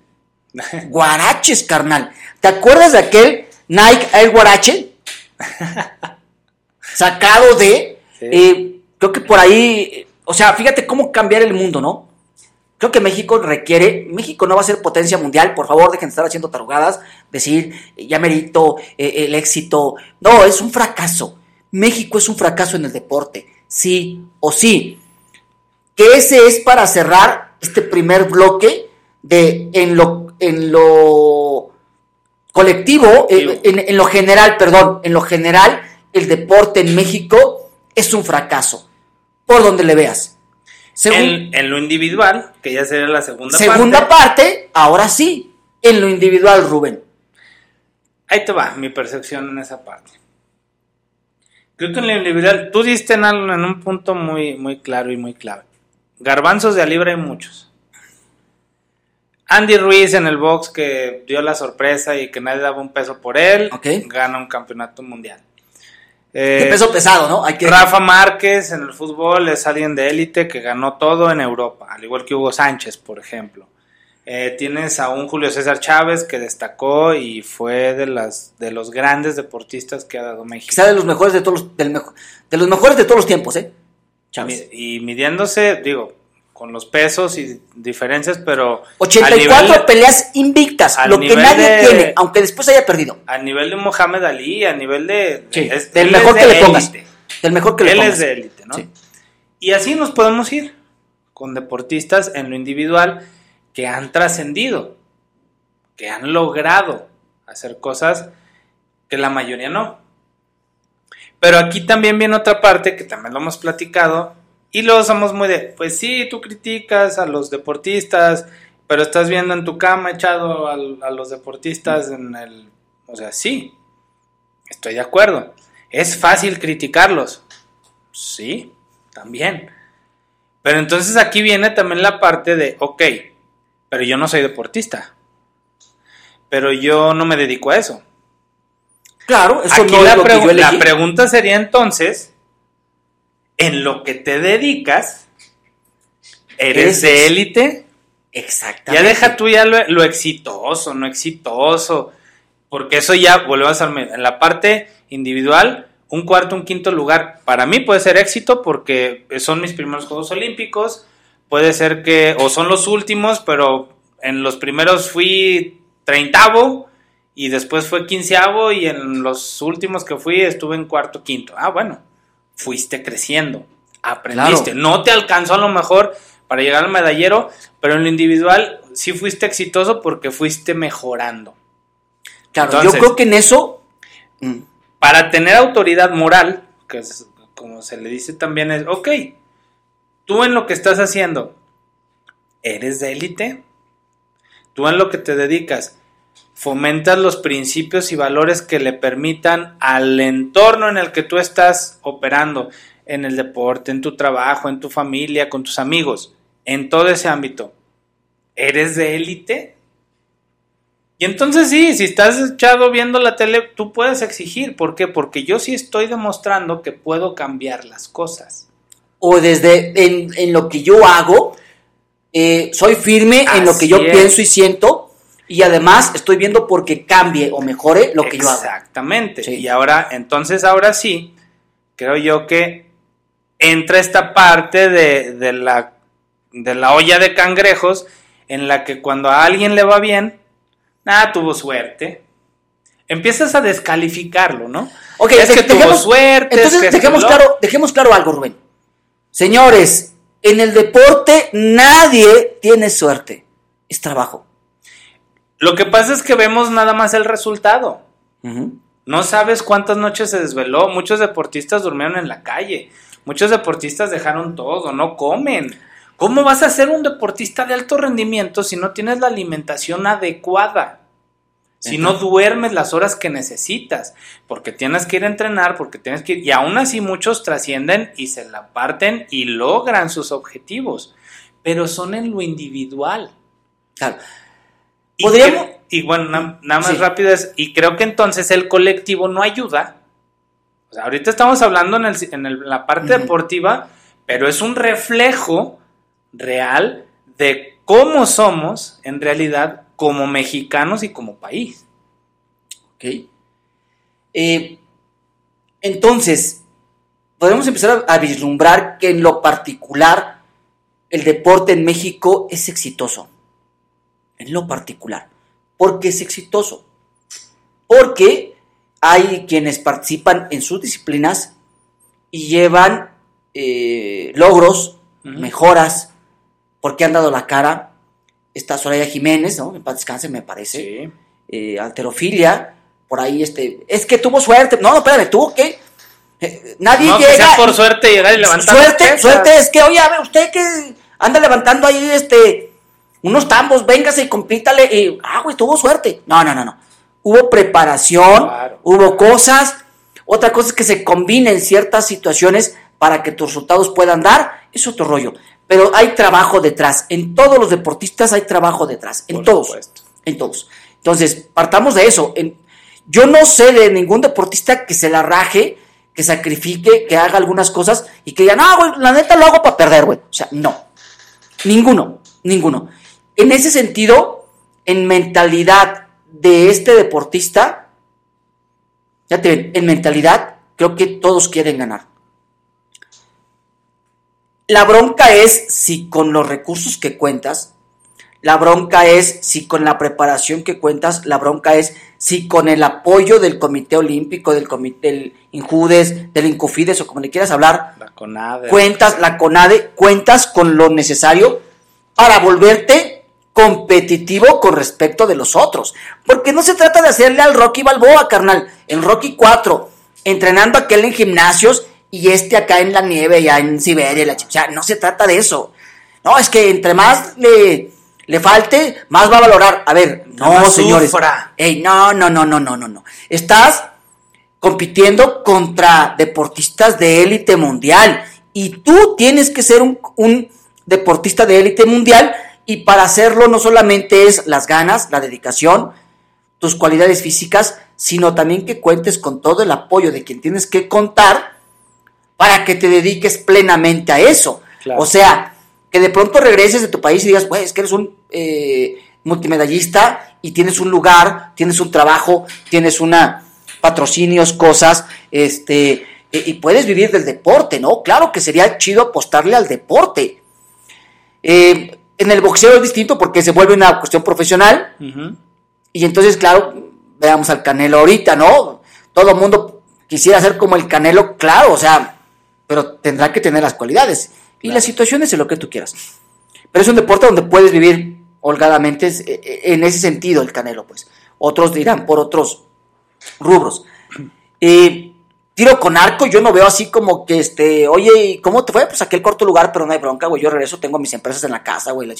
Guaraches, carnal. ¿Te acuerdas de aquel Nike Air Guarache? sacado de, eh, creo que por ahí, o sea, fíjate cómo cambiar el mundo, ¿no? Creo que México requiere, México no va a ser potencia mundial, por favor, dejen de estar haciendo tarugadas, decir, ya merito eh, el éxito. No, es un fracaso. México es un fracaso en el deporte, sí o sí. Que ese es para cerrar este primer bloque de en lo, en lo colectivo, en, en- en lo general, perdón, en lo general, el deporte en México es un fracaso, por donde le veas. Según-
En, en lo individual, que ya sería la segunda,
segunda
parte.
parte, ahora sí, en lo individual, Rubén.
Ahí te va mi percepción en esa parte. Creo que en lo individual, tú diste en, algo- en un punto muy, muy claro y muy clave. Garbanzos de a libre hay muchos. Andy Ruiz en el box que dio la sorpresa y que nadie daba un peso por él, gana un campeonato mundial.
De
Eh,
peso pesado, ¿no? Hay que
Rafa Márquez en el fútbol es alguien de élite que ganó todo en Europa, al igual que Hugo Sánchez, por ejemplo. Eh, tienes a un Julio César Chávez que destacó y fue de las de los grandes deportistas que ha dado México.
quizá de los mejores de todos los, del mejo- de los mejores de todos los tiempos, ¿eh? Chávez.
Y midiéndose, digo, con los pesos y diferencias, pero
84
a nivel,
peleas invictas, lo que nadie
de-
tiene, aunque después haya perdido.
a nivel de Mohamed Ali, a nivel de...
Sí,
es-
del
él
mejor
es
que
de
le pongas.
élite.
Del mejor que le
Él
pongas.
es de élite, ¿no?
Sí.
Y así nos podemos ir con deportistas en lo individual que han trascendido, que han logrado hacer cosas que la mayoría no. Pero aquí también viene otra parte que también lo hemos platicado y luego somos muy de, pues sí, tú criticas a los deportistas, pero estás viendo en tu cama echado a, los deportistas en el... O sea, sí, estoy de acuerdo. Es fácil criticarlos. Sí, también. Pero entonces aquí viene también la parte de, ok, pero yo no soy deportista. Pero yo no me dedico a eso.
Claro, eso
Aquí
no
la,
es lo que yo
la pregunta sería entonces, en lo que te dedicas, ¿eres de élite?
Exactamente.
Ya deja tú ya lo, lo exitoso, no exitoso, porque eso ya volvemos al en la parte individual, un cuarto, un quinto lugar, para mí puede ser éxito porque son mis primeros Juegos Olímpicos, puede ser que, o son los últimos, pero en los primeros fui treintavo y después fue quinceavo y en los últimos que fui estuve en cuarto, quinto. Ah, bueno, fuiste creciendo, aprendiste, no te alcanzó a lo mejor para llegar al medallero, pero en lo individual sí fuiste exitoso porque fuiste mejorando.
Claro,
Entonces-
yo creo que en eso. mm,
Para tener autoridad moral, que es como se le dice también, es, ok, tú en lo que estás haciendo, ¿eres de élite? Tú en lo que te dedicas, fomentas los principios y valores que le permitan al entorno en el que tú estás operando, en el deporte, en tu trabajo, en tu familia, con tus amigos, en todo ese ámbito. ¿Eres de élite? Y entonces sí, si estás echado viendo la tele, tú puedes exigir. ¿Por qué? Porque yo sí estoy demostrando que puedo cambiar las cosas.
O desde en, en lo que yo hago, eh, soy firme en lo que yo
es.
pienso y siento. Y además estoy viendo porque cambie o mejore lo que yo hago.
Exactamente.
Sí.
Y ahora, entonces ahora sí, creo yo que entra esta parte de, de la, de la olla de cangrejos en la que cuando a alguien le va bien, nada, tuvo suerte. Empiezas a descalificarlo, ¿no?
Ok,
es
de-
que tuvo suerte. es
Entonces
que esto y
dejemos claro, dejemos claro algo, Rubén. Señores, en el deporte nadie tiene suerte. Es trabajo.
Lo que pasa es que vemos nada más el resultado. No sabes cuántas noches se desveló. Muchos deportistas durmieron en la calle. Muchos deportistas dejaron todo, no comen. ¿Cómo vas a ser un deportista de alto rendimiento si no tienes la alimentación adecuada? Si no duermes las horas que necesitas, porque tienes que ir a entrenar, porque tienes que ir, y aún así muchos trascienden y se la parten y logran sus objetivos, pero son en lo individual.
Claro.
Y,
Podríamos-
y bueno, na- nada más
Sí.
rápido es, y creo que entonces el colectivo no ayuda. O sea, ahorita estamos hablando en, el- en el- la parte deportiva, pero es un reflejo real de cómo somos en realidad como mexicanos y como país.
Ok. Eh, entonces, podemos empezar a, a vislumbrar que en lo particular el deporte en México es exitoso. En lo particular. ¿Por qué es exitoso? Porque hay quienes participan en sus disciplinas y llevan eh, logros, mejoras porque han dado la cara. Está Soraya Jiménez, ¿no? En paz descanse, me parece.
Sí.
Eh, alterofilia, por ahí, este. Es que tuvo suerte. No, no, espérame, tuvo que. eh, nadie
No, que
llega.
sea por suerte llegar y levantar
Suerte, suerte es que, oye, a ver, usted que anda levantando ahí, este, unos tambos, véngase y compítale. Y, ah, güey, tuvo suerte. No, no, no, no. Hubo preparación,
Claro.
hubo cosas. Otra cosa es que se combinen ciertas situaciones para que tus resultados puedan dar. Es otro rollo. Pero hay trabajo detrás. En todos los deportistas hay trabajo detrás. En
Por
todos.
supuesto.
En todos. Entonces, partamos de eso. En- yo no sé de ningún deportista que se la raje, que sacrifique, que haga algunas cosas y que diga, no, güey, la neta lo hago para perder, güey. O sea, no. Ninguno, ninguno. En ese sentido, en mentalidad de este deportista, ya te ven, en mentalidad, creo que todos quieren ganar. La bronca es si con los recursos que cuentas, la bronca es si con la preparación que cuentas, la bronca es si con el apoyo del Comité Olímpico, del Comité del Injudes, del Incofides o como le quieras hablar,
La CONADE.
cuentas, la CONADE, cuentas con lo necesario para volverte competitivo con respecto de los otros. Porque no se trata de hacerle al Rocky Balboa, carnal. El Rocky 4, entrenando aquel en gimnasios y este acá en la nieve, ya en Siberia. La, ch- o sea, no se trata de eso. No, es que entre más le, le falte, más va a valorar. A ver, no, señores. Ey, no, no, no, no, no, no, no. Estás compitiendo contra deportistas de élite mundial. Y tú tienes que ser un, un deportista de élite mundial. Y para hacerlo no solamente es las ganas, la dedicación, tus cualidades físicas, sino también que cuentes con todo el apoyo de quien tienes que contar para que te dediques plenamente a eso.
Claro.
O sea, que de pronto regreses de tu país y digas, pues es que eres un eh, multimedallista y tienes un lugar, tienes un trabajo, tienes una patrocinios, cosas, este, y, y puedes vivir del deporte, ¿no? Claro que sería chido apostarle al deporte. Eh, en el boxeo es distinto porque se vuelve una cuestión profesional y entonces, claro, veamos al Canelo ahorita, ¿no? Todo el mundo quisiera ser como el Canelo, claro, o sea, pero tendrá que tener las cualidades. Y
Claro.
las situaciones en lo que tú quieras. Pero es un deporte donde puedes vivir holgadamente e- e- en ese sentido el Canelo, pues. Otros dirán por otros rubros. Eh, tiro con arco, yo no veo así como que, este, oye, ¿y ¿cómo te fue? Pues aquí el corto lugar, pero no hay bronca, güey. Yo regreso, tengo mis empresas en la casa, güey.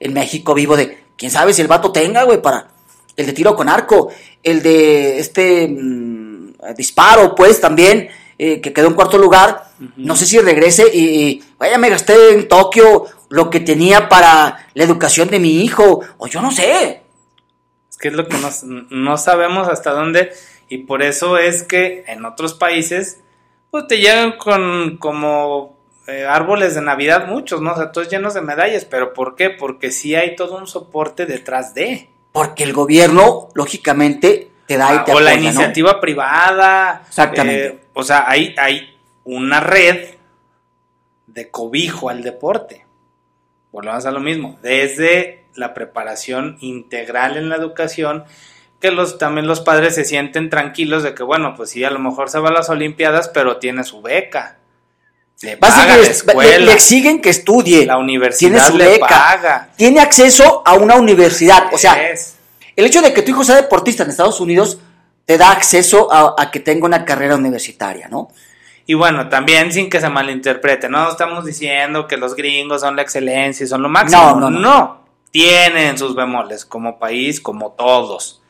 En México vivo de, quién sabe si el vato tenga, güey, para el de tiro con arco, el de este mm, disparo, pues también, eh, que quedó en cuarto lugar. No sé si regrese y, y, vaya, me gasté en Tokio lo que tenía para la educación de mi hijo, o yo no sé.
Es que es lo que no, no sabemos hasta dónde y por eso es que en otros países pues te llegan con como eh, árboles de Navidad muchos, ¿no? O sea, todos llenos de medallas, pero ¿por qué? Porque sí hay todo un soporte detrás de.
Porque el gobierno, lógicamente, te da y te
Ah, o la iniciativa privada.
Exactamente.
eh, o sea, hay, hay una red de cobijo al deporte. Volvemos a lo mismo. Desde la preparación integral en la educación, que los, también los padres se sienten tranquilos de que, bueno, pues sí, a lo mejor se va a las Olimpiadas, pero tiene su beca. Le paga la
le, exigen que estudie.
la
tiene
universidad
su
le
beca.
paga.
Tiene acceso a una universidad. O sea,
Es-
el hecho de que tu hijo sea deportista en Estados Unidos te da acceso a, a que tenga una carrera universitaria, ¿no?
Y bueno, también sin que se malinterprete, no estamos diciendo que los gringos son la excelencia y son lo máximo.
No, no, no.
tienen sus bemoles como país, como todos.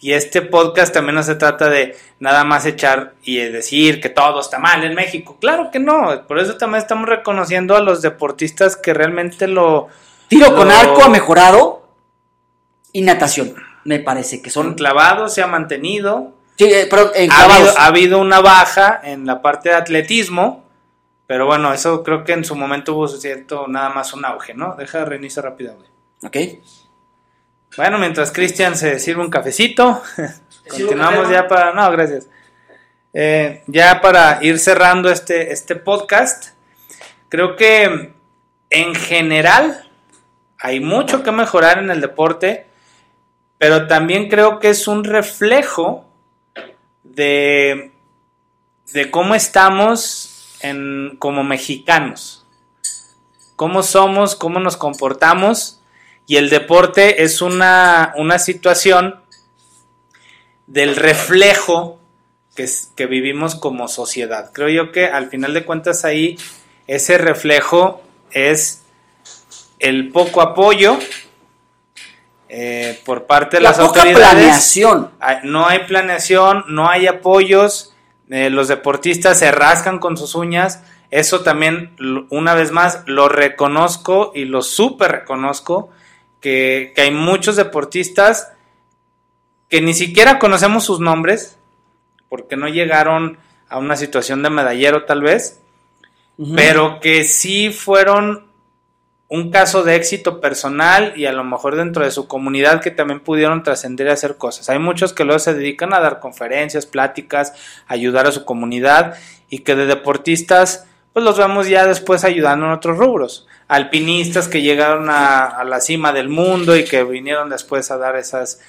Y este podcast también no se trata de nada más echar y decir que todo está mal en México. Claro que no. Por eso también estamos reconociendo a los deportistas que realmente lo
Tiro con arco ha mejorado y natación, me parece que
son clavados, se ha mantenido.
Sí, eh, pero en
Ha habido, ha habido una baja en la parte de atletismo, pero bueno, eso creo que en su momento hubo cierto, nada más un auge, ¿no? Deja de reiniciar rápido. audio.
Ok.
Bueno, mientras Cristian se sirve un cafecito, continuamos ya para... No, gracias. Eh, ya para ir cerrando este, este podcast, creo que en general hay mucho que mejorar en el deporte, pero también creo que es un reflejo de, de cómo estamos en, como mexicanos. cómo somos, cómo nos comportamos. Y el deporte es una, una situación del reflejo que, que vivimos como sociedad. Creo yo que al final de cuentas ahí ese reflejo es el poco apoyo eh, por parte de
La
las
poca
autoridades.
planeación.
Hay- No hay planeación, no hay apoyos, eh, los deportistas se rascan con sus uñas. Eso también, una vez más, lo reconozco y lo súper reconozco, que, que hay muchos deportistas que ni siquiera conocemos sus nombres, porque no llegaron a una situación de medallero tal vez, pero que sí fueron un caso de éxito personal y a lo mejor dentro de su comunidad que también pudieron trascender y hacer cosas. Hay muchos que luego se dedican a dar conferencias, pláticas, ayudar a su comunidad y que de deportistas pues los vemos ya después ayudando en otros rubros. Alpinistas que llegaron a, a la cima del mundo y que vinieron después a dar esas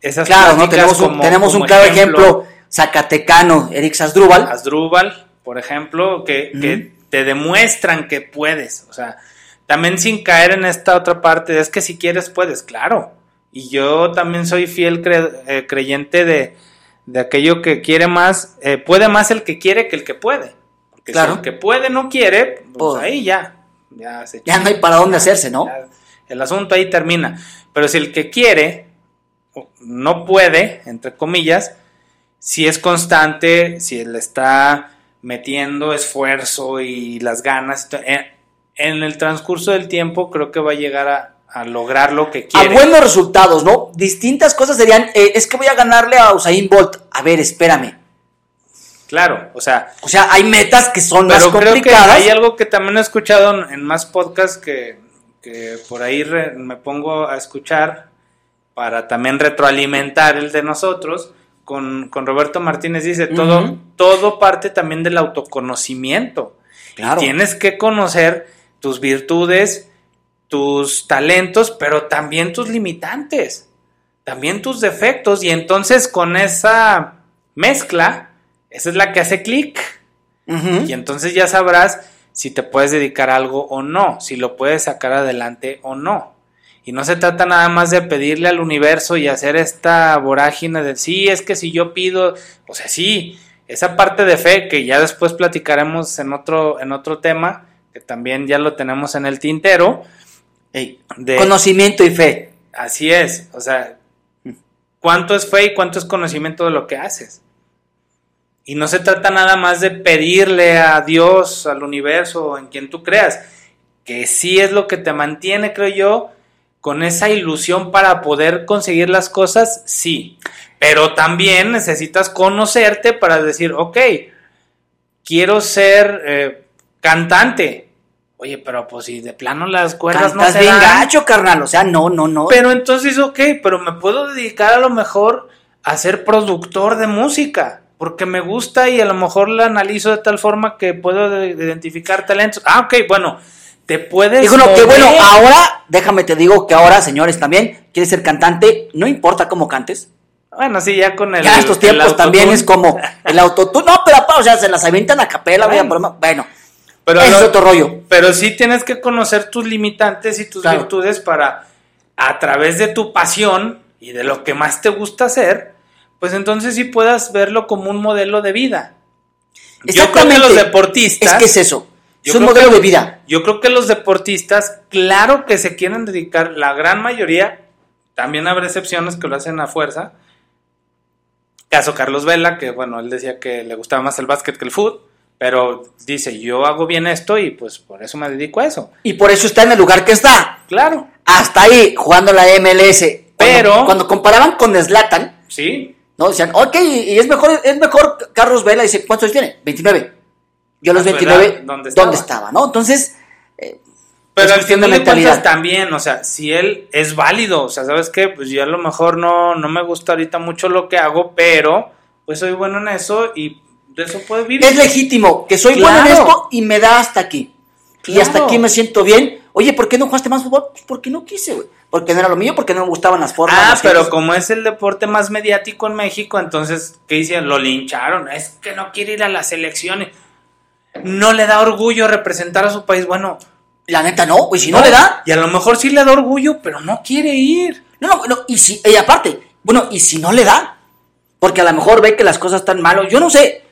esas
Claro, ¿no? Tenemos un,
como-
tenemos un claro ejemplo, zacatecano, Eric Sasdrúbal.
Asdrúbal, por ejemplo, que, te demuestran que puedes. O sea, también sin caer en esta otra parte, es que si quieres, puedes, claro. Y yo también soy fiel cre- eh, creyente de, de aquello que quiere más, eh, puede más el que quiere que el que puede. Porque
Claro.
si el que puede no quiere, pues ahí ya. Ya, se
Ya no hay para dónde hacerse, ¿no?
ya, el asunto ahí termina. Pero si el que quiere no puede, entre comillas, si es constante, si él está metiendo esfuerzo y las ganas, en, en el transcurso del tiempo creo que va a llegar a, a lograr lo que
A
quiere.
buenos resultados, ¿no? Distintas cosas serían, eh, es que voy a ganarle a Usain Bolt. A ver, espérame.
Claro, o sea,
O sea, hay metas que son más
pero creo que
complicadas.
hay algo que también he escuchado en, más podcasts que, que por ahí re- me pongo a escuchar para también retroalimentar el de nosotros. Con, con Roberto Martínez dice, todo, todo parte también del autoconocimiento.
Claro.
Tienes que conocer tus virtudes, tus talentos, pero también tus limitantes, también tus defectos. Y entonces con esa mezcla, esa es la que hace clic. Y entonces ya sabrás si te puedes dedicar a algo o no, si lo puedes sacar adelante o no. Y no se trata nada más de pedirle al universo y hacer esta vorágine de sí, es que si yo pido, o sea, sí, esa parte de fe que ya después platicaremos en otro, en otro tema, que también ya lo tenemos en el tintero, de
Conocimiento y fe.
así es, o sea, cuánto es fe y cuánto es conocimiento de lo que haces. Y no se trata nada más de pedirle a Dios, al universo, o en quien tú creas, que sí es lo que te mantiene, creo yo, con esa ilusión para poder conseguir las cosas, sí. Pero también necesitas conocerte para decir, ok, quiero ser eh, cantante. Oye, pero pues si de plano las cuerdas no se
bien
dan,
gacho, carnal. O sea, no, no, no.
pero entonces, ok, pero me puedo dedicar a lo mejor a ser productor de música, porque me gusta y a lo mejor la analizo de tal forma que puedo de- identificar talentos. Ah, ok, bueno, te puedes...
Dijo, no, que bueno, ahora, déjame te digo que ahora, señores, también, quieres ser cantante, no importa cómo cantes.
Bueno, sí, ya con el...
Ya estos
el
tiempos también es como el autotune. No, pero apá, o sea, se las avientan a capela,
Bueno.
broma. Bueno,
Pero lo-
es otro rollo.
Pero sí tienes que conocer tus limitantes y tus
Claro.
virtudes para, a través de tu pasión y de lo que más te gusta hacer, pues entonces sí puedas verlo como un modelo de vida. Yo creo que los deportistas...
Es que es eso. Es un modelo
que-
de vida.
Yo creo que los deportistas, claro que se quieren dedicar, la gran mayoría, también habrá excepciones que lo hacen a fuerza. Caso Carlos Vela, que bueno, él decía que le gustaba más el básquet que el fútbol, pero dice, yo hago bien esto y pues por eso me dedico a eso.
Y por eso está en el lugar que está.
Claro,
Hasta ahí, jugando la MLS. Cuando-
Pero-
Cuando comparaban con Zlatan,
sí,
¿no? Decían, ok, y es mejor, es mejor Carlos Vela. Dice, ¿cuántos años tiene? 29. Yo a los
A su
29,
edad, ¿dónde
¿dónde
estaba?
estaba? ¿no? Entonces, eh,
pero al final
de
cuentas también, o sea, si él es válido, o sea, ¿sabes qué? Pues yo a lo mejor no, no me gusta ahorita mucho lo que hago, pero pues soy bueno en eso y de eso puedo vivir.
es legítimo que soy bueno en esto y me da hasta aquí. Y hasta aquí me siento bien. Oye, ¿por qué no jugaste más fútbol? Pues porque no quise, güey. Porque no era lo mío, porque no me gustaban las formas.
Ah,
las
pero como es el deporte más mediático en México, entonces, ¿qué hicieron? Lo lincharon. Es que no quiere ir a las elecciones. No le da orgullo representar a su país. Bueno,
La neta no, y si no, le da.
Y a lo mejor sí le da orgullo, pero no quiere ir.
No, no, no, y si, y aparte, bueno, y si no le da, porque a lo mejor ve que las cosas están malas, yo no sé.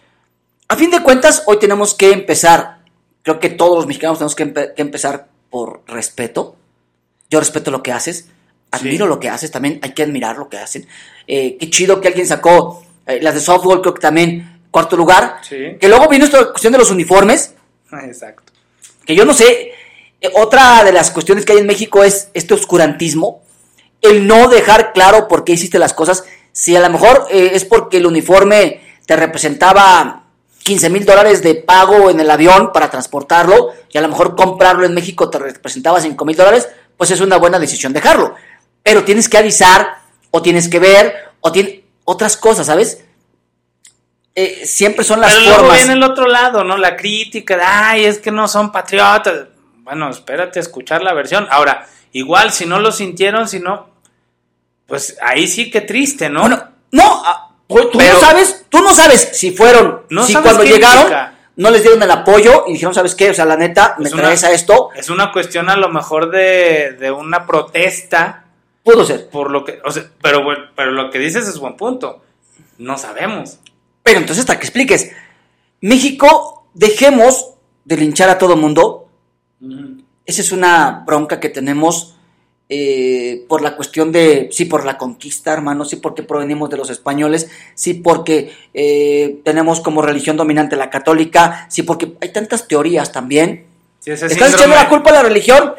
A fin de cuentas, hoy tenemos que empezar, creo que todos los mexicanos tenemos que, empe- que empezar por respeto. Yo respeto lo que haces, admiro
Sí.
lo que haces, también hay que admirar lo que hacen. Eh, qué chido que alguien sacó eh, las de softball, creo que también cuarto lugar.
Sí.
Que luego vino esta cuestión de los uniformes,
Exacto.
que yo no sé, eh, otra de las cuestiones que hay en México es este oscurantismo, el no dejar claro por qué hiciste las cosas, si a lo mejor eh, es porque el uniforme te representaba 15 mil dólares de pago en el avión para transportarlo, y a lo mejor comprarlo en México te representaba 5 mil dólares, pues es una buena decisión dejarlo. Pero tienes que avisar, o tienes que ver, o tiene otras cosas, ¿sabes? Eh, siempre son las
Pero luego
formas.
viene el otro lado, ¿no? La crítica de, ay, es que no son patriotas. Bueno, espérate a escuchar la versión. Ahora, igual, si no lo sintieron, si no, pues ahí sí que triste, ¿no?
Bueno, no, ah, tú
Pero-
no sabes, tú no sabes si fueron,
No
si
sabes
cuando llegaron. No les dieron el apoyo y dijeron, ¿sabes qué? O sea, la neta, me
Es una-
traes a esto,
Es una cuestión a lo mejor de, de una protesta
pudo ser.
por lo que, o sea, pero, pero lo que dices es buen punto. No sabemos.
Pero entonces, hasta que expliques, México, dejemos de linchar a todo mundo. Esa es una bronca que tenemos eh, por la cuestión de, sí, por la conquista, hermano, sí, porque provenimos de los españoles, sí, porque eh, tenemos como religión dominante la católica, sí, porque hay tantas teorías también.
Sí, ese
Estás son la culpa a la religión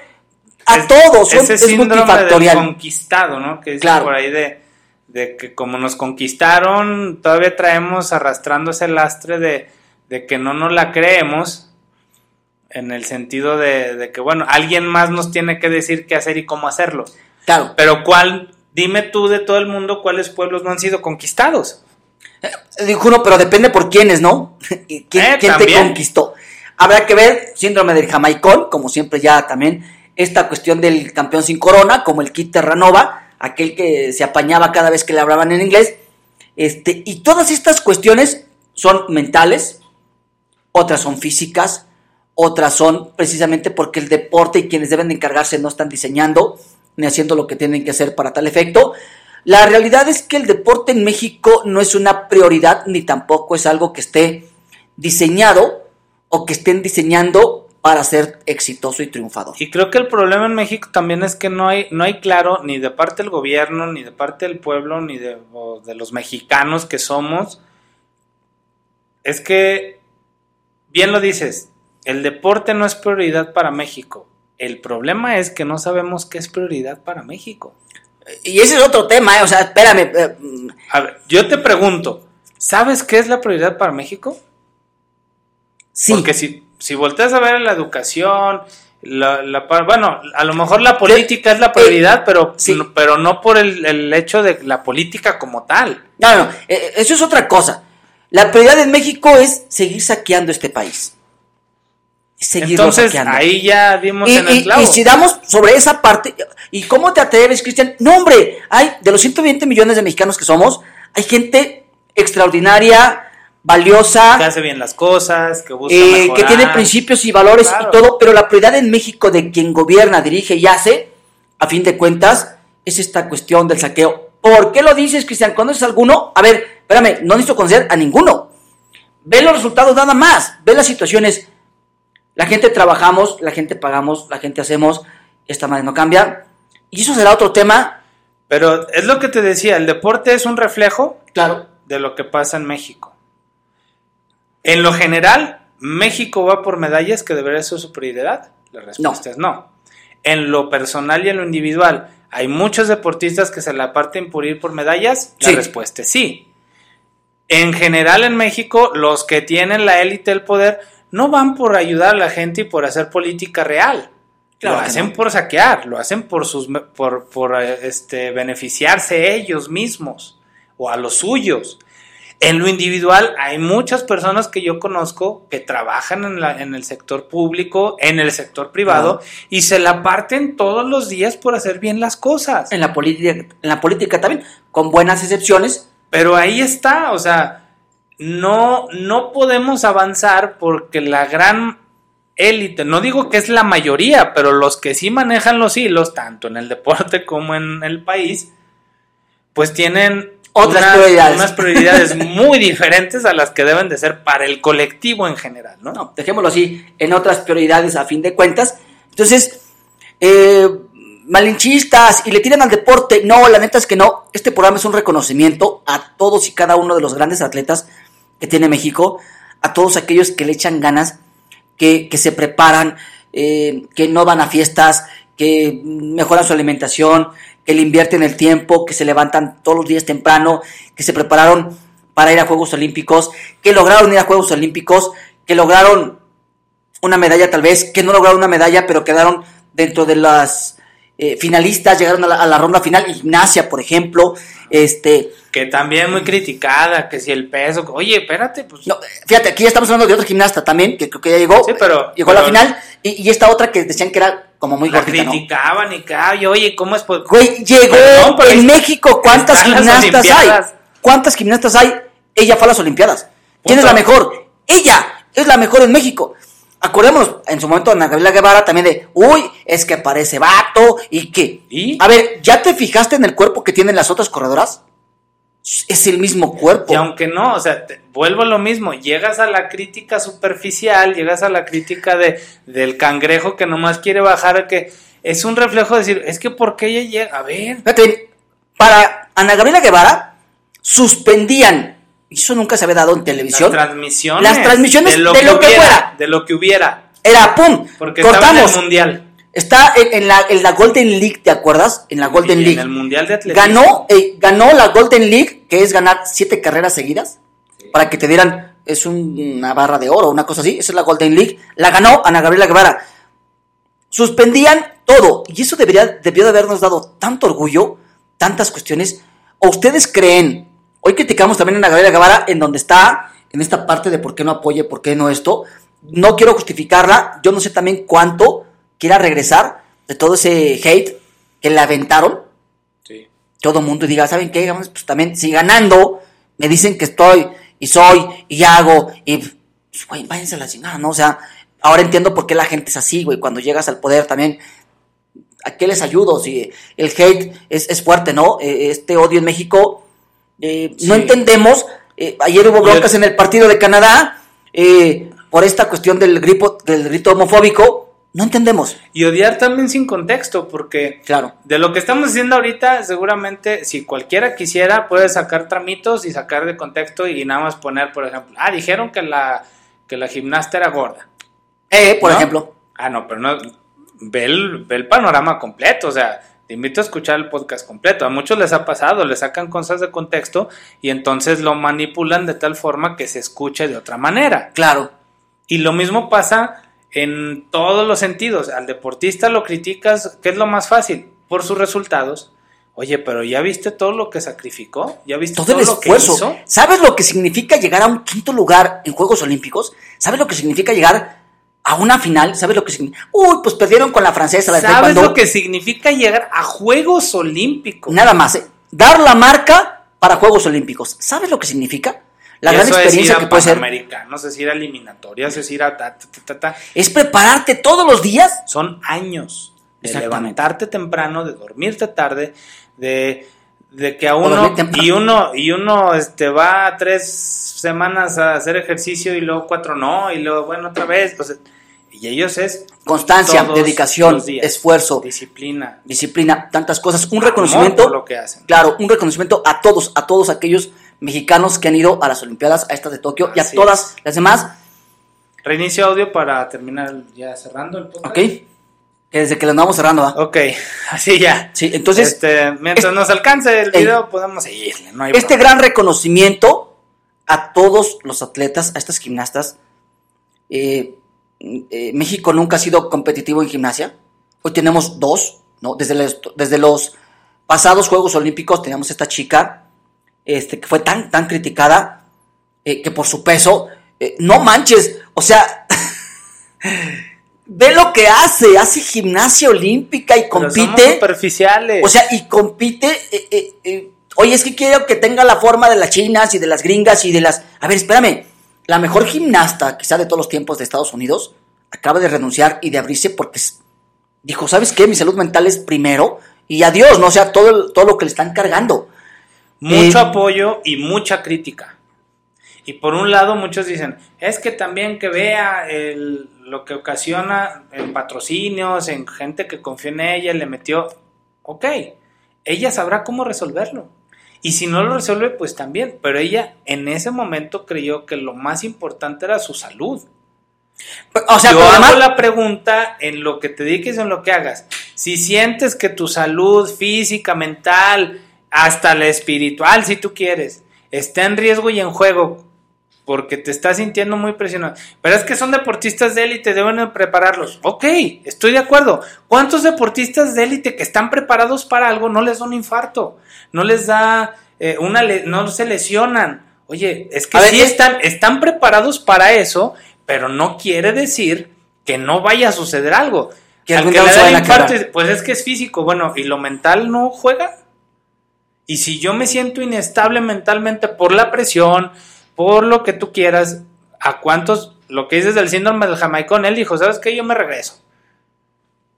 a
es-
todos, son-
ese
es
del
multifactorial.
conquistado, ¿no? Que dicen
Claro.
por ahí de, de que como nos conquistaron, todavía traemos arrastrando ese lastre de, de que no nos la creemos, en el sentido de, de que, bueno, alguien más nos tiene que decir qué hacer y cómo hacerlo.
Claro,
Pero cuál, dime tú de todo el mundo cuáles pueblos no han sido conquistados.
dijo uno, pero depende por quiénes, ¿no? ¿Y ¿Quién,
Eh,
quién te conquistó? Habrá que ver, síndrome del jamaicón, como siempre ya también, esta cuestión del campeón sin corona, como el Kit Terranova, aquel que se apañaba cada vez que le hablaban en inglés. Este, y todas estas cuestiones son mentales, otras son físicas, otras son precisamente porque el deporte y quienes deben de encargarse no están diseñando ni haciendo lo que tienen que hacer para tal efecto. La realidad es que el deporte en México no es una prioridad ni tampoco es algo que esté diseñado o que estén diseñando para ser exitoso y triunfador.
Y creo que el problema en México también es que no hay, no hay claro ni de parte del gobierno, ni de parte del pueblo, ni de, de los mexicanos que somos. Es que, bien lo dices, el deporte no es prioridad para México. El problema es que no sabemos qué es prioridad para México.
Y ese es otro tema, ¿eh? o sea, espérame. eh,
A ver, yo te pregunto, ¿sabes qué es la prioridad para México?
sí,
Porque si, si volteas a ver la educación, la, bueno, a lo mejor la política es la prioridad, pero,
sí.
no- pero no por el, el hecho de la política como tal.
no, no, eh, eso es otra cosa. La prioridad en México es seguir saqueando este país. Seguirlo
Entonces
saqueando.
ahí ya dimos
Y,
en el clavo.
y si damos sobre esa parte, ¿y cómo te atreves, Cristian? No, hombre, hay de los 120 millones de mexicanos que somos, hay gente extraordinaria, valiosa,
que hace bien las cosas, que busca
eh, que tiene principios y valores
Claro.
y todo, pero la prioridad en México de quien gobierna, dirige y hace, a fin de cuentas, es esta cuestión del saqueo. ¿Por qué lo dices, Cristian? ¿Conoces alguno? A ver, espérame, no necesito conocer a ninguno. Ve los resultados nada más, ve las situaciones. La gente trabajamos, la gente pagamos, la gente hacemos, esta madre no cambia. Y eso será otro tema,
Pero es lo que te decía, el deporte es un reflejo
claro.
de lo que pasa en México. En lo general, México va por medallas que debería ser su prioridad. La respuesta es no. En lo personal y en lo individual, ¿hay muchos deportistas que se la parten por ir por medallas? La
Sí.
respuesta es sí. En general en México, los que tienen la élite del poder no van por ayudar a la gente y por hacer política real.
Claro
lo hacen
no.
por saquear, lo hacen por sus por, por eh, este beneficiarse ellos mismos o a los suyos. En lo individual hay muchas personas que yo conozco que trabajan en, la- en el sector público, en el sector privado y se la parten todos los días por hacer bien las cosas.
En la política, en la política también, con buenas excepciones,
Pero ahí está, o sea, no, no podemos avanzar porque la gran élite, no digo que es la mayoría, pero los que sí manejan los hilos, tanto en el deporte como en el país, pues tienen
otras prioridades.
Unas prioridades muy diferentes a las que deben de ser para el colectivo en general, ¿no?
No, dejémoslo así, en otras prioridades a fin de cuentas. Entonces, eh, malinchistas y le tiran al deporte. No, la neta es que no. Este programa es un reconocimiento a todos y cada uno de los grandes atletas que tiene México, a todos aquellos que le echan ganas, que, que se preparan, eh, que no van a fiestas, que mejoran su alimentación, que le invierten el tiempo, que se levantan todos los días temprano, que se prepararon para ir a Juegos Olímpicos, que lograron ir a Juegos Olímpicos, que lograron una medalla tal vez, que no lograron una medalla, pero quedaron dentro de las eh, finalistas, llegaron a la, ronda final, Ignacia, por ejemplo, este...
Que también muy criticada, que si el peso, oye, espérate, pues...
No, fíjate, aquí ya estamos hablando de otra gimnasta también, que creo que ya llegó,
sí, pero,
llegó a la final, y, y, esta otra que decían que era como muy
la criticaban y que, oye, ¿cómo es?
Güey, llegó en México, ¿cuántas gimnastas hay? ¿Cuántas gimnastas hay? Ella fue a las Olimpiadas. ¿Quién es la mejor? Ella es la mejor en México. Acordémonos, en su momento Ana Gabriela Guevara también de, uy, es que parece vato y que...
¿Y?
A ver, ¿ya te fijaste en el cuerpo que tienen las otras corredoras? Es el mismo cuerpo.
Y aunque no, o sea, vuelvo a lo mismo, llegas a la crítica superficial, llegas a la crítica de, del cangrejo que nomás quiere bajar, que es un reflejo de decir, es que ¿por qué ella llega? A ver.
para Ana Gabriela Guevara, suspendían, y eso nunca se había dado en televisión.
Las transmisiones.
Las transmisiones de lo, que, fuera.
De lo que hubiera.
Era pum.
Porque cortamos. En el mundial.
Está en, la, en, la, Golden League, ¿te acuerdas? En la Golden League. En
el Mundial de Atletismo.
Ganó, eh, ganó la Golden League, que es ganar siete carreras seguidas, para que te dieran, es una barra de oro, una cosa así, esa es la Golden League. La ganó Ana Gabriela Guevara. Suspendían todo, y eso debería, debió de habernos dado tanto orgullo, tantas cuestiones. ¿O ustedes creen? Hoy criticamos también a Ana Gabriela Guevara en donde está, en esta parte de por qué no apoye, por qué no esto. No quiero justificarla, yo no sé también cuánto quiera regresar de todo ese hate que le aventaron.
Sí.
Todo el mundo diga, ¿saben qué? Pues también, si ganando, me dicen que estoy y soy y hago y, pues, güey, váyanse a la chingada, ¿no? O sea, ahora entiendo por qué la gente es así, güey, cuando llegas al poder también. ¿A qué les ayudo? Si el hate es, fuerte, ¿no? E, este odio en México, eh, no entendemos. Eh, ayer hubo broncas en el partido de Canadá eh, por esta cuestión del, gripo, del grito homofóbico no entendemos.
Y odiar también sin contexto, porque
claro.
de lo que estamos haciendo ahorita, seguramente si cualquiera quisiera, puede sacar tramitos y sacar de contexto y nada más poner, por ejemplo, ah, dijeron que la, que la gimnasta era gorda.
Eh, por ejemplo.
Ah, no, pero no, ve el, ve el panorama completo, o sea, te invito a escuchar el podcast completo. A muchos les ha pasado, le sacan cosas de contexto y entonces lo manipulan de tal forma que se escuche de otra manera.
Claro.
Y lo mismo pasa en todos los sentidos. Al deportista lo criticas, ¿qué es lo más fácil? Por sus resultados. Oye, pero ¿ya viste todo lo que sacrificó? ¿Ya viste todo, el esfuerzo?
¿Sabes lo que significa llegar a un quinto lugar en Juegos Olímpicos? ¿Sabes lo que significa llegar a una final? ¿Sabes lo que significa? Uy, pues perdieron con la francesa.
¿Sabes lo que significa llegar a Juegos Olímpicos?
Nada más, ¿eh? Dar la marca para Juegos Olímpicos. ¿Sabes lo que significa? La gran experiencia que puede ser.
No es ir a eliminatorias, es ir a ta, ta, ta,
Es prepararte todos los días.
Son años de levantarte temprano, de dormirte tarde, de, de que a uno y uno y uno este va tres semanas a hacer ejercicio y luego cuatro no y luego bueno otra vez. y ellos es
constancia, dedicación, esfuerzo,
disciplina,
disciplina, tantas cosas, un reconocimiento,
lo que hacen.
claro, un reconocimiento a todos, a todos aquellos mexicanos que han ido a las Olimpiadas, a estas de Tokio y a todas las demás.
Reinicio audio para terminar ya cerrando el
podcast. Ok. Desde que lo andamos cerrando, ¿va?
Ok, así ya.
Sí, entonces.
Este, mientras nos alcance el video, podemos seguirle.
este gran reconocimiento a todos los atletas, a estas gimnastas. Eh, eh, México nunca ha sido competitivo en gimnasia. Hoy tenemos dos, ¿no? Desde los, desde los pasados Juegos Olímpicos teníamos esta chica, este, que fue tan, tan criticada, eh, que por su peso, eh, no manches, o sea, ve lo que hace, hace gimnasia olímpica y compite.
superficiales.
O sea, y compite, eh, oye, es que quiero que tenga la forma de las chinas y de las gringas y de las... A ver, espérame, la mejor gimnasta quizá de todos los tiempos de Estados Unidos, acaba de renunciar y de abrirse porque dijo, ¿sabes qué? Mi salud mental es primero y adiós, ¿no? O sea, todo, todo lo que le están cargando.
Mucho
Eh,
apoyo y mucha crítica. Y por un lado muchos dicen, es que también que vea el- lo que ocasiona en patrocinios, en gente que confía en ella, le metió, ok, ella sabrá cómo resolverlo. Y si no lo resuelve, pues también. Pero ella en ese momento creyó que lo más importante era su salud.
O sea,
Yo hago
además-
la pregunta en lo que te dediques, en lo que hagas. Si sientes que tu salud física, mental, hasta la espiritual, si tú quieres, está en riesgo y en juego porque te estás sintiendo muy presionado. Pero es que son deportistas de élite, deben de prepararlos. Ok, estoy de acuerdo. ¿Cuántos deportistas de élite que están preparados para algo no les da un infarto? No les da eh, una, le- no se lesionan. Oye, es que
A
sí
es-
están, están preparados para eso, pero no quiere decir que no vaya a suceder algo.
Que
Al que le da el infarto, pues es que es físico, bueno, ¿y lo mental no juega? Y si yo me siento inestable mentalmente por la presión, por lo que tú quieras, ¿a cuántos? Lo que dices del síndrome del jamaicón, él dijo, ¿sabes qué? Yo me regreso.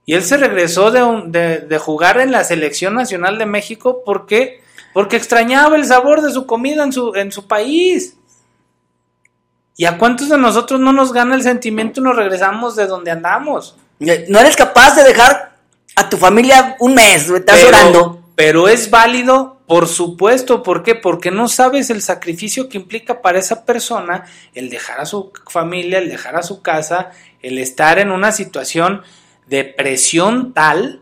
Y él se regresó de, un- de, de jugar en la selección nacional de México, ¿por qué? Porque extrañaba el sabor de su comida en su, en su país. ¿Y a cuántos de nosotros no nos gana el sentimiento y nos regresamos de donde andamos?
No eres capaz de dejar a tu familia un mes, estás
pero,
llorando.
Pero es válido, por supuesto. ¿Por qué? Porque no sabes el sacrificio que implica para esa persona el dejar a su familia, el dejar a su casa, el estar en una situación de presión tal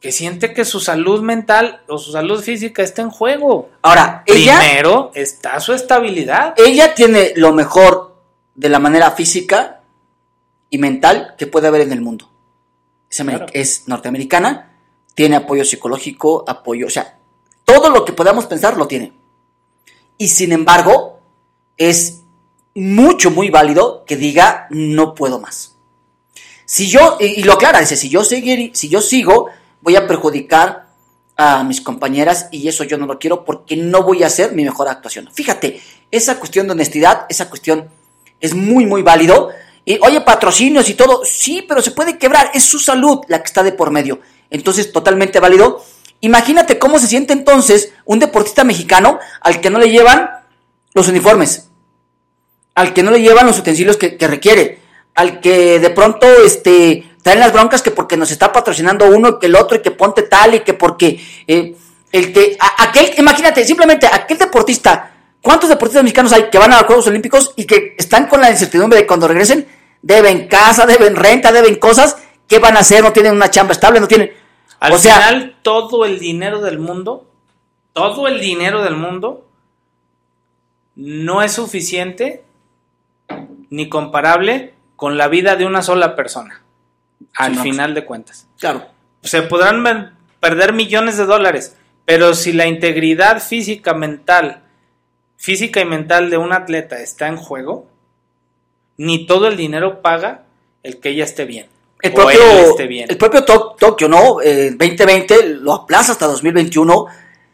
que siente que su salud mental o su salud física está en juego.
Ahora, ella,
Primero está su estabilidad.
ella tiene lo mejor de la manera física y mental que puede haber en el mundo. Es, ameri-
Claro.
es norteamericana, tiene apoyo psicológico, apoyo, o sea, todo lo que podamos pensar lo tiene. Y sin embargo, es mucho, muy válido que diga no puedo más. Si yo, y, lo aclara, dice, si yo, seguir, si yo sigo, voy a perjudicar a mis compañeras y eso yo no lo quiero porque no voy a hacer mi mejor actuación. Fíjate, esa cuestión de honestidad, esa cuestión es muy, muy válido. Y, oye, patrocinios y todo, sí, pero se puede quebrar, es su salud la que está de por medio. Entonces, totalmente válido. Imagínate cómo se siente entonces un deportista mexicano al que no le llevan los uniformes, al que no le llevan los utensilios que, requiere, al que de pronto este, traen las broncas que porque nos está patrocinando uno, que el otro, y que ponte tal, y que porque eh, el que, a- aquel, imagínate, simplemente aquel deportista, ¿cuántos deportistas mexicanos hay que van a los Juegos Olímpicos y que están con la incertidumbre de cuando regresen? Deben casa, deben renta, deben cosas, ¿qué van a hacer? No tienen una chamba estable, no tienen...
Al
o sea,
final, todo el dinero del mundo, todo el dinero del mundo, no es suficiente ni comparable con la vida de una sola persona. Al
no.
final de cuentas.
claro.
Se podrán perder millones de dólares, pero si la integridad física, mental, física y mental de un atleta está en juego, ni todo el dinero paga el que ella esté bien.
El propio, el propio To- Tokio, ¿no? Eh, 2020 lo aplaza hasta 2021.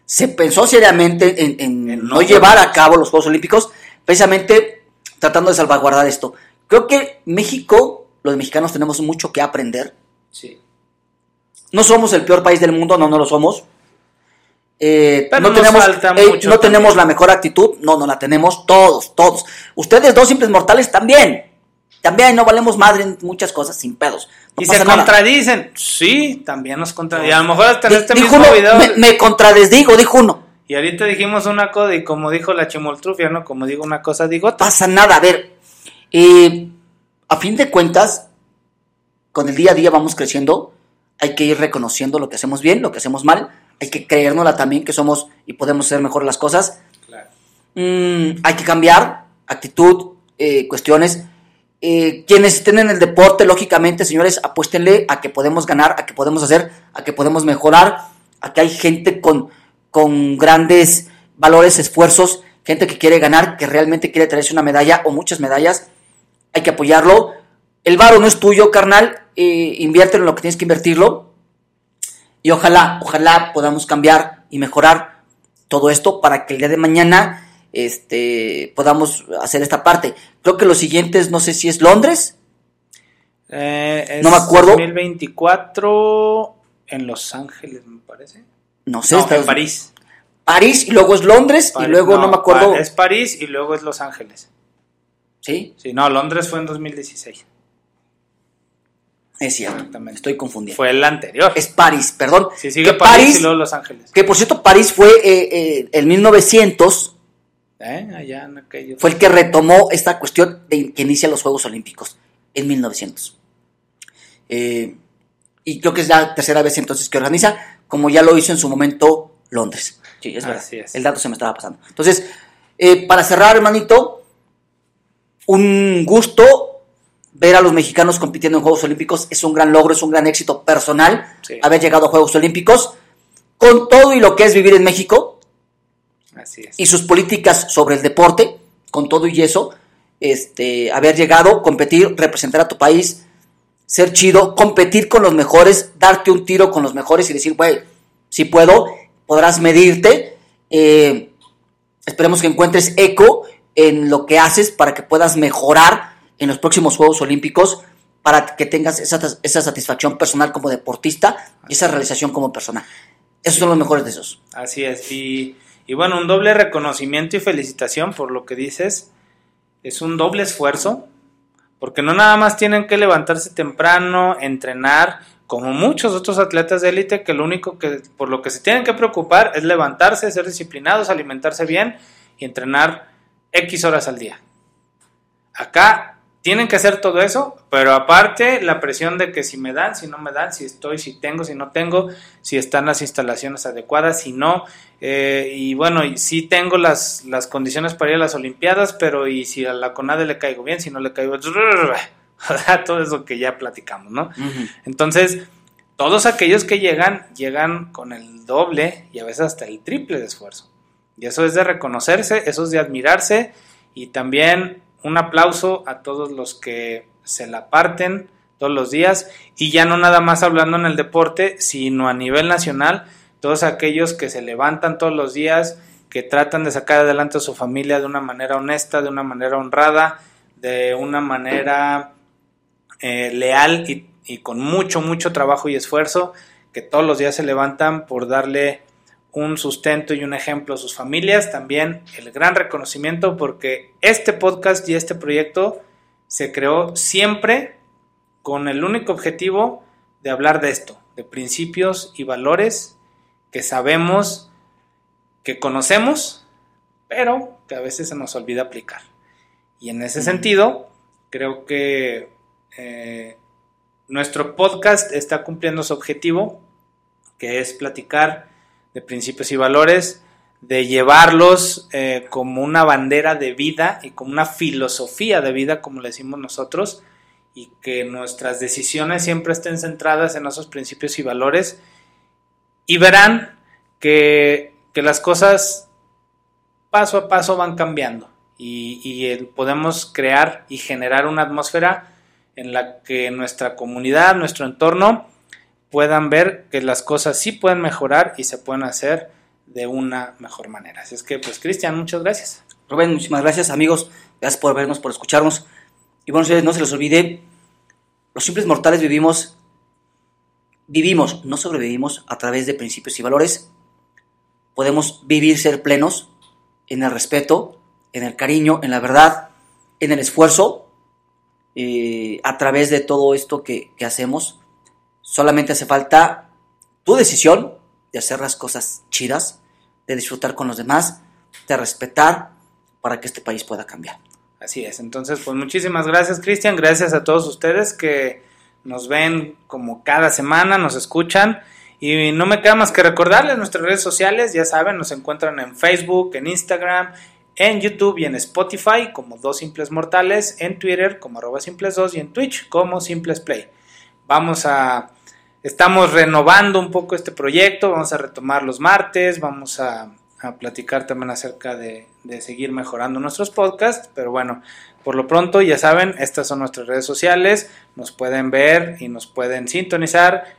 Se pensó seriamente en, en
En
no llevar a cabo los Juegos Olímpicos, precisamente tratando de salvaguardar esto. Creo que México, los mexicanos tenemos mucho que aprender.
Sí.
No somos el peor país del mundo, no, no lo somos. Eh,
Pero
no tenemos, eh,
mucho
no tenemos la mejor actitud, no, no la tenemos todos, todos. Ustedes dos simples mortales también. También no valemos madre en muchas cosas sin pedos. No
y se
nada.
contradicen. Sí, también nos contradicen. Y a lo mejor hasta en este mismo
uno,
video.
me, me contradesdigo, dijo uno.
Y ahorita dijimos una cosa y como dijo la chimoltrufia, ¿no? Como digo una cosa, digo otra.
Pasa nada, a ver. eh, a fin de cuentas, con el día a día vamos creciendo. Hay que ir reconociendo lo que hacemos bien, lo que hacemos mal. Hay que creérnosla también que somos y podemos hacer mejor las cosas.
Claro.
Mm, hay que cambiar actitud, eh, cuestiones. Eh, quienes estén en el deporte, lógicamente, señores, apuéstenle a que podemos ganar, a que podemos hacer, a que podemos mejorar, a que hay gente con, con grandes valores, esfuerzos, gente que quiere ganar, que realmente quiere traerse una medalla o muchas medallas. Hay que apoyarlo. El varo no es tuyo, carnal. Eh, inviértelo en lo que tienes que invertirlo. Y ojalá, ojalá podamos cambiar y mejorar todo esto para que el día de mañana este, podamos hacer esta parte. Creo que los siguientes, no sé si es Londres
Eh,
No me acuerdo.
2024 en Los Ángeles, me parece.
No sé,
No,
Estados-
en París.
París y luego es Londres y
París,
luego no, me acuerdo.
Es París y luego es Los Ángeles.
Sí,
Sí, no, Londres fue en 2016.
es cierto.
Exactamente.
Estoy confundido.
Fue el anterior.
Es París, perdón.
Sí, sigue
Que
París, y luego Los Ángeles.
que por cierto París fue eh, eh, en 1900
¿Eh? Allá en aquello.
fue el que retomó esta cuestión de que inicia los Juegos Olímpicos en 1900. Eh, y creo que es la tercera vez entonces que organiza, como ya lo hizo en su momento Londres. Sí, es verdad.
Así es.
El dato se me estaba pasando. Entonces, eh, para cerrar, hermanito, un gusto ver a los mexicanos compitiendo en Juegos Olímpicos. Es un gran logro, es un gran éxito personal
Sí.
haber llegado a Juegos Olímpicos con todo y lo que es vivir en México
Así es.
y sus políticas sobre el deporte, con todo y eso, este, haber llegado, competir, representar a tu país, ser chido, competir con los mejores, darte un tiro con los mejores y decir, güey, si puedo, podrás medirte. eh, esperemos que encuentres eco en lo que haces para que puedas mejorar en los próximos Juegos Olímpicos, para que tengas esa, esa satisfacción personal como deportista y esa realización como persona. Esos son los mejores de esos.
Así es. Y, y bueno, un doble reconocimiento y felicitación por lo que dices. Es un doble esfuerzo. Porque no nada más tienen que levantarse temprano, entrenar, como muchos otros atletas de élite, que lo único que por lo que se tienen que preocupar es levantarse, ser disciplinados, alimentarse bien y entrenar X horas al día. Acá tienen que hacer todo eso, pero aparte la presión de que si me dan, si no me dan, si estoy, si tengo, si no tengo, si están las instalaciones adecuadas, si no, eh, y bueno, sí tengo las, las condiciones para ir a las Olimpiadas, pero y si a la CONADE le caigo bien, si no le caigo, todo eso que ya platicamos, ¿no? Entonces, todos aquellos que llegan, llegan con el doble y a veces hasta el triple de esfuerzo. Y eso es de reconocerse, eso es de admirarse y también un aplauso a todos los que se la parten todos los días y ya no nada más hablando en el deporte, sino a nivel nacional, todos aquellos que se levantan todos los días, que tratan de sacar adelante a su familia de una manera honesta, de una manera honrada, de una manera eh, leal y, y con mucho, mucho trabajo y esfuerzo, que todos los días se levantan por darle un sustento y un ejemplo a sus familias. También el gran reconocimiento porque este podcast y este proyecto se creó siempre con el único objetivo de hablar de esto, de principios y valores que sabemos, que conocemos, pero que a veces se nos olvida aplicar. Y en ese sentido, creo que eh, nuestro podcast está cumpliendo su objetivo, que es platicar de principios y valores, de llevarlos eh, como una bandera de vida y como una filosofía de vida, como le decimos nosotros, y que nuestras decisiones siempre estén centradas en esos principios y valores, y verán que, que las cosas paso a paso van cambiando y, y podemos crear y generar una atmósfera en la que nuestra comunidad, nuestro entorno, puedan ver que las cosas sí pueden mejorar y se pueden hacer de una mejor manera. Así es que, pues, Cristian, muchas gracias.
Rubén, muchísimas gracias, amigos. Gracias por vernos, por escucharnos. Y bueno, no se les olvide, los simples mortales vivimos, vivimos, no sobrevivimos a través de principios y valores. Podemos vivir, ser plenos en el respeto, en el cariño, en la verdad, en el esfuerzo, eh, a través de todo esto que, que hacemos. Solamente hace falta tu decisión de hacer las cosas chidas, de disfrutar con los demás, de respetar para que este país pueda cambiar.
Así es. Entonces, pues muchísimas gracias, Cristian. Gracias a todos ustedes que nos ven como cada semana, nos escuchan. Y no me queda más que recordarles nuestras redes sociales, ya saben, nos encuentran en Facebook, en Instagram, en YouTube y en Spotify como Dos Simples Mortales, en Twitter como arroba simples 2 y en Twitch como Simples Play. Vamos a, estamos renovando un poco este proyecto, vamos a retomar los martes, vamos a, a platicar también acerca de, de seguir mejorando nuestros podcasts, pero bueno, por lo pronto ya saben, estas son nuestras redes sociales, nos pueden ver y nos pueden sintonizar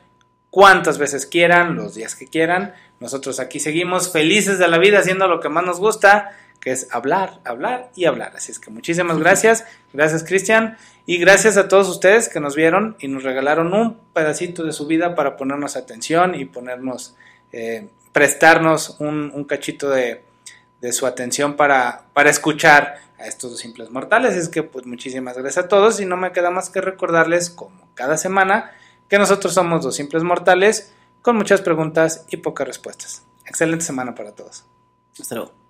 cuantas veces quieran, los días que quieran. Nosotros aquí seguimos felices de la vida haciendo lo que más nos gusta, que es hablar, hablar y hablar. Así es que muchísimas gracias, gracias Cristian y gracias a todos ustedes que nos vieron y nos regalaron un pedacito de su vida para ponernos atención y ponernos, eh, prestarnos un, un cachito de, de, su atención para, para escuchar a estos dos simples mortales. Es que pues muchísimas gracias a todos y no me queda más que recordarles como cada semana que nosotros somos dos simples mortales con muchas preguntas y pocas respuestas. Excelente semana para todos.
Hasta luego.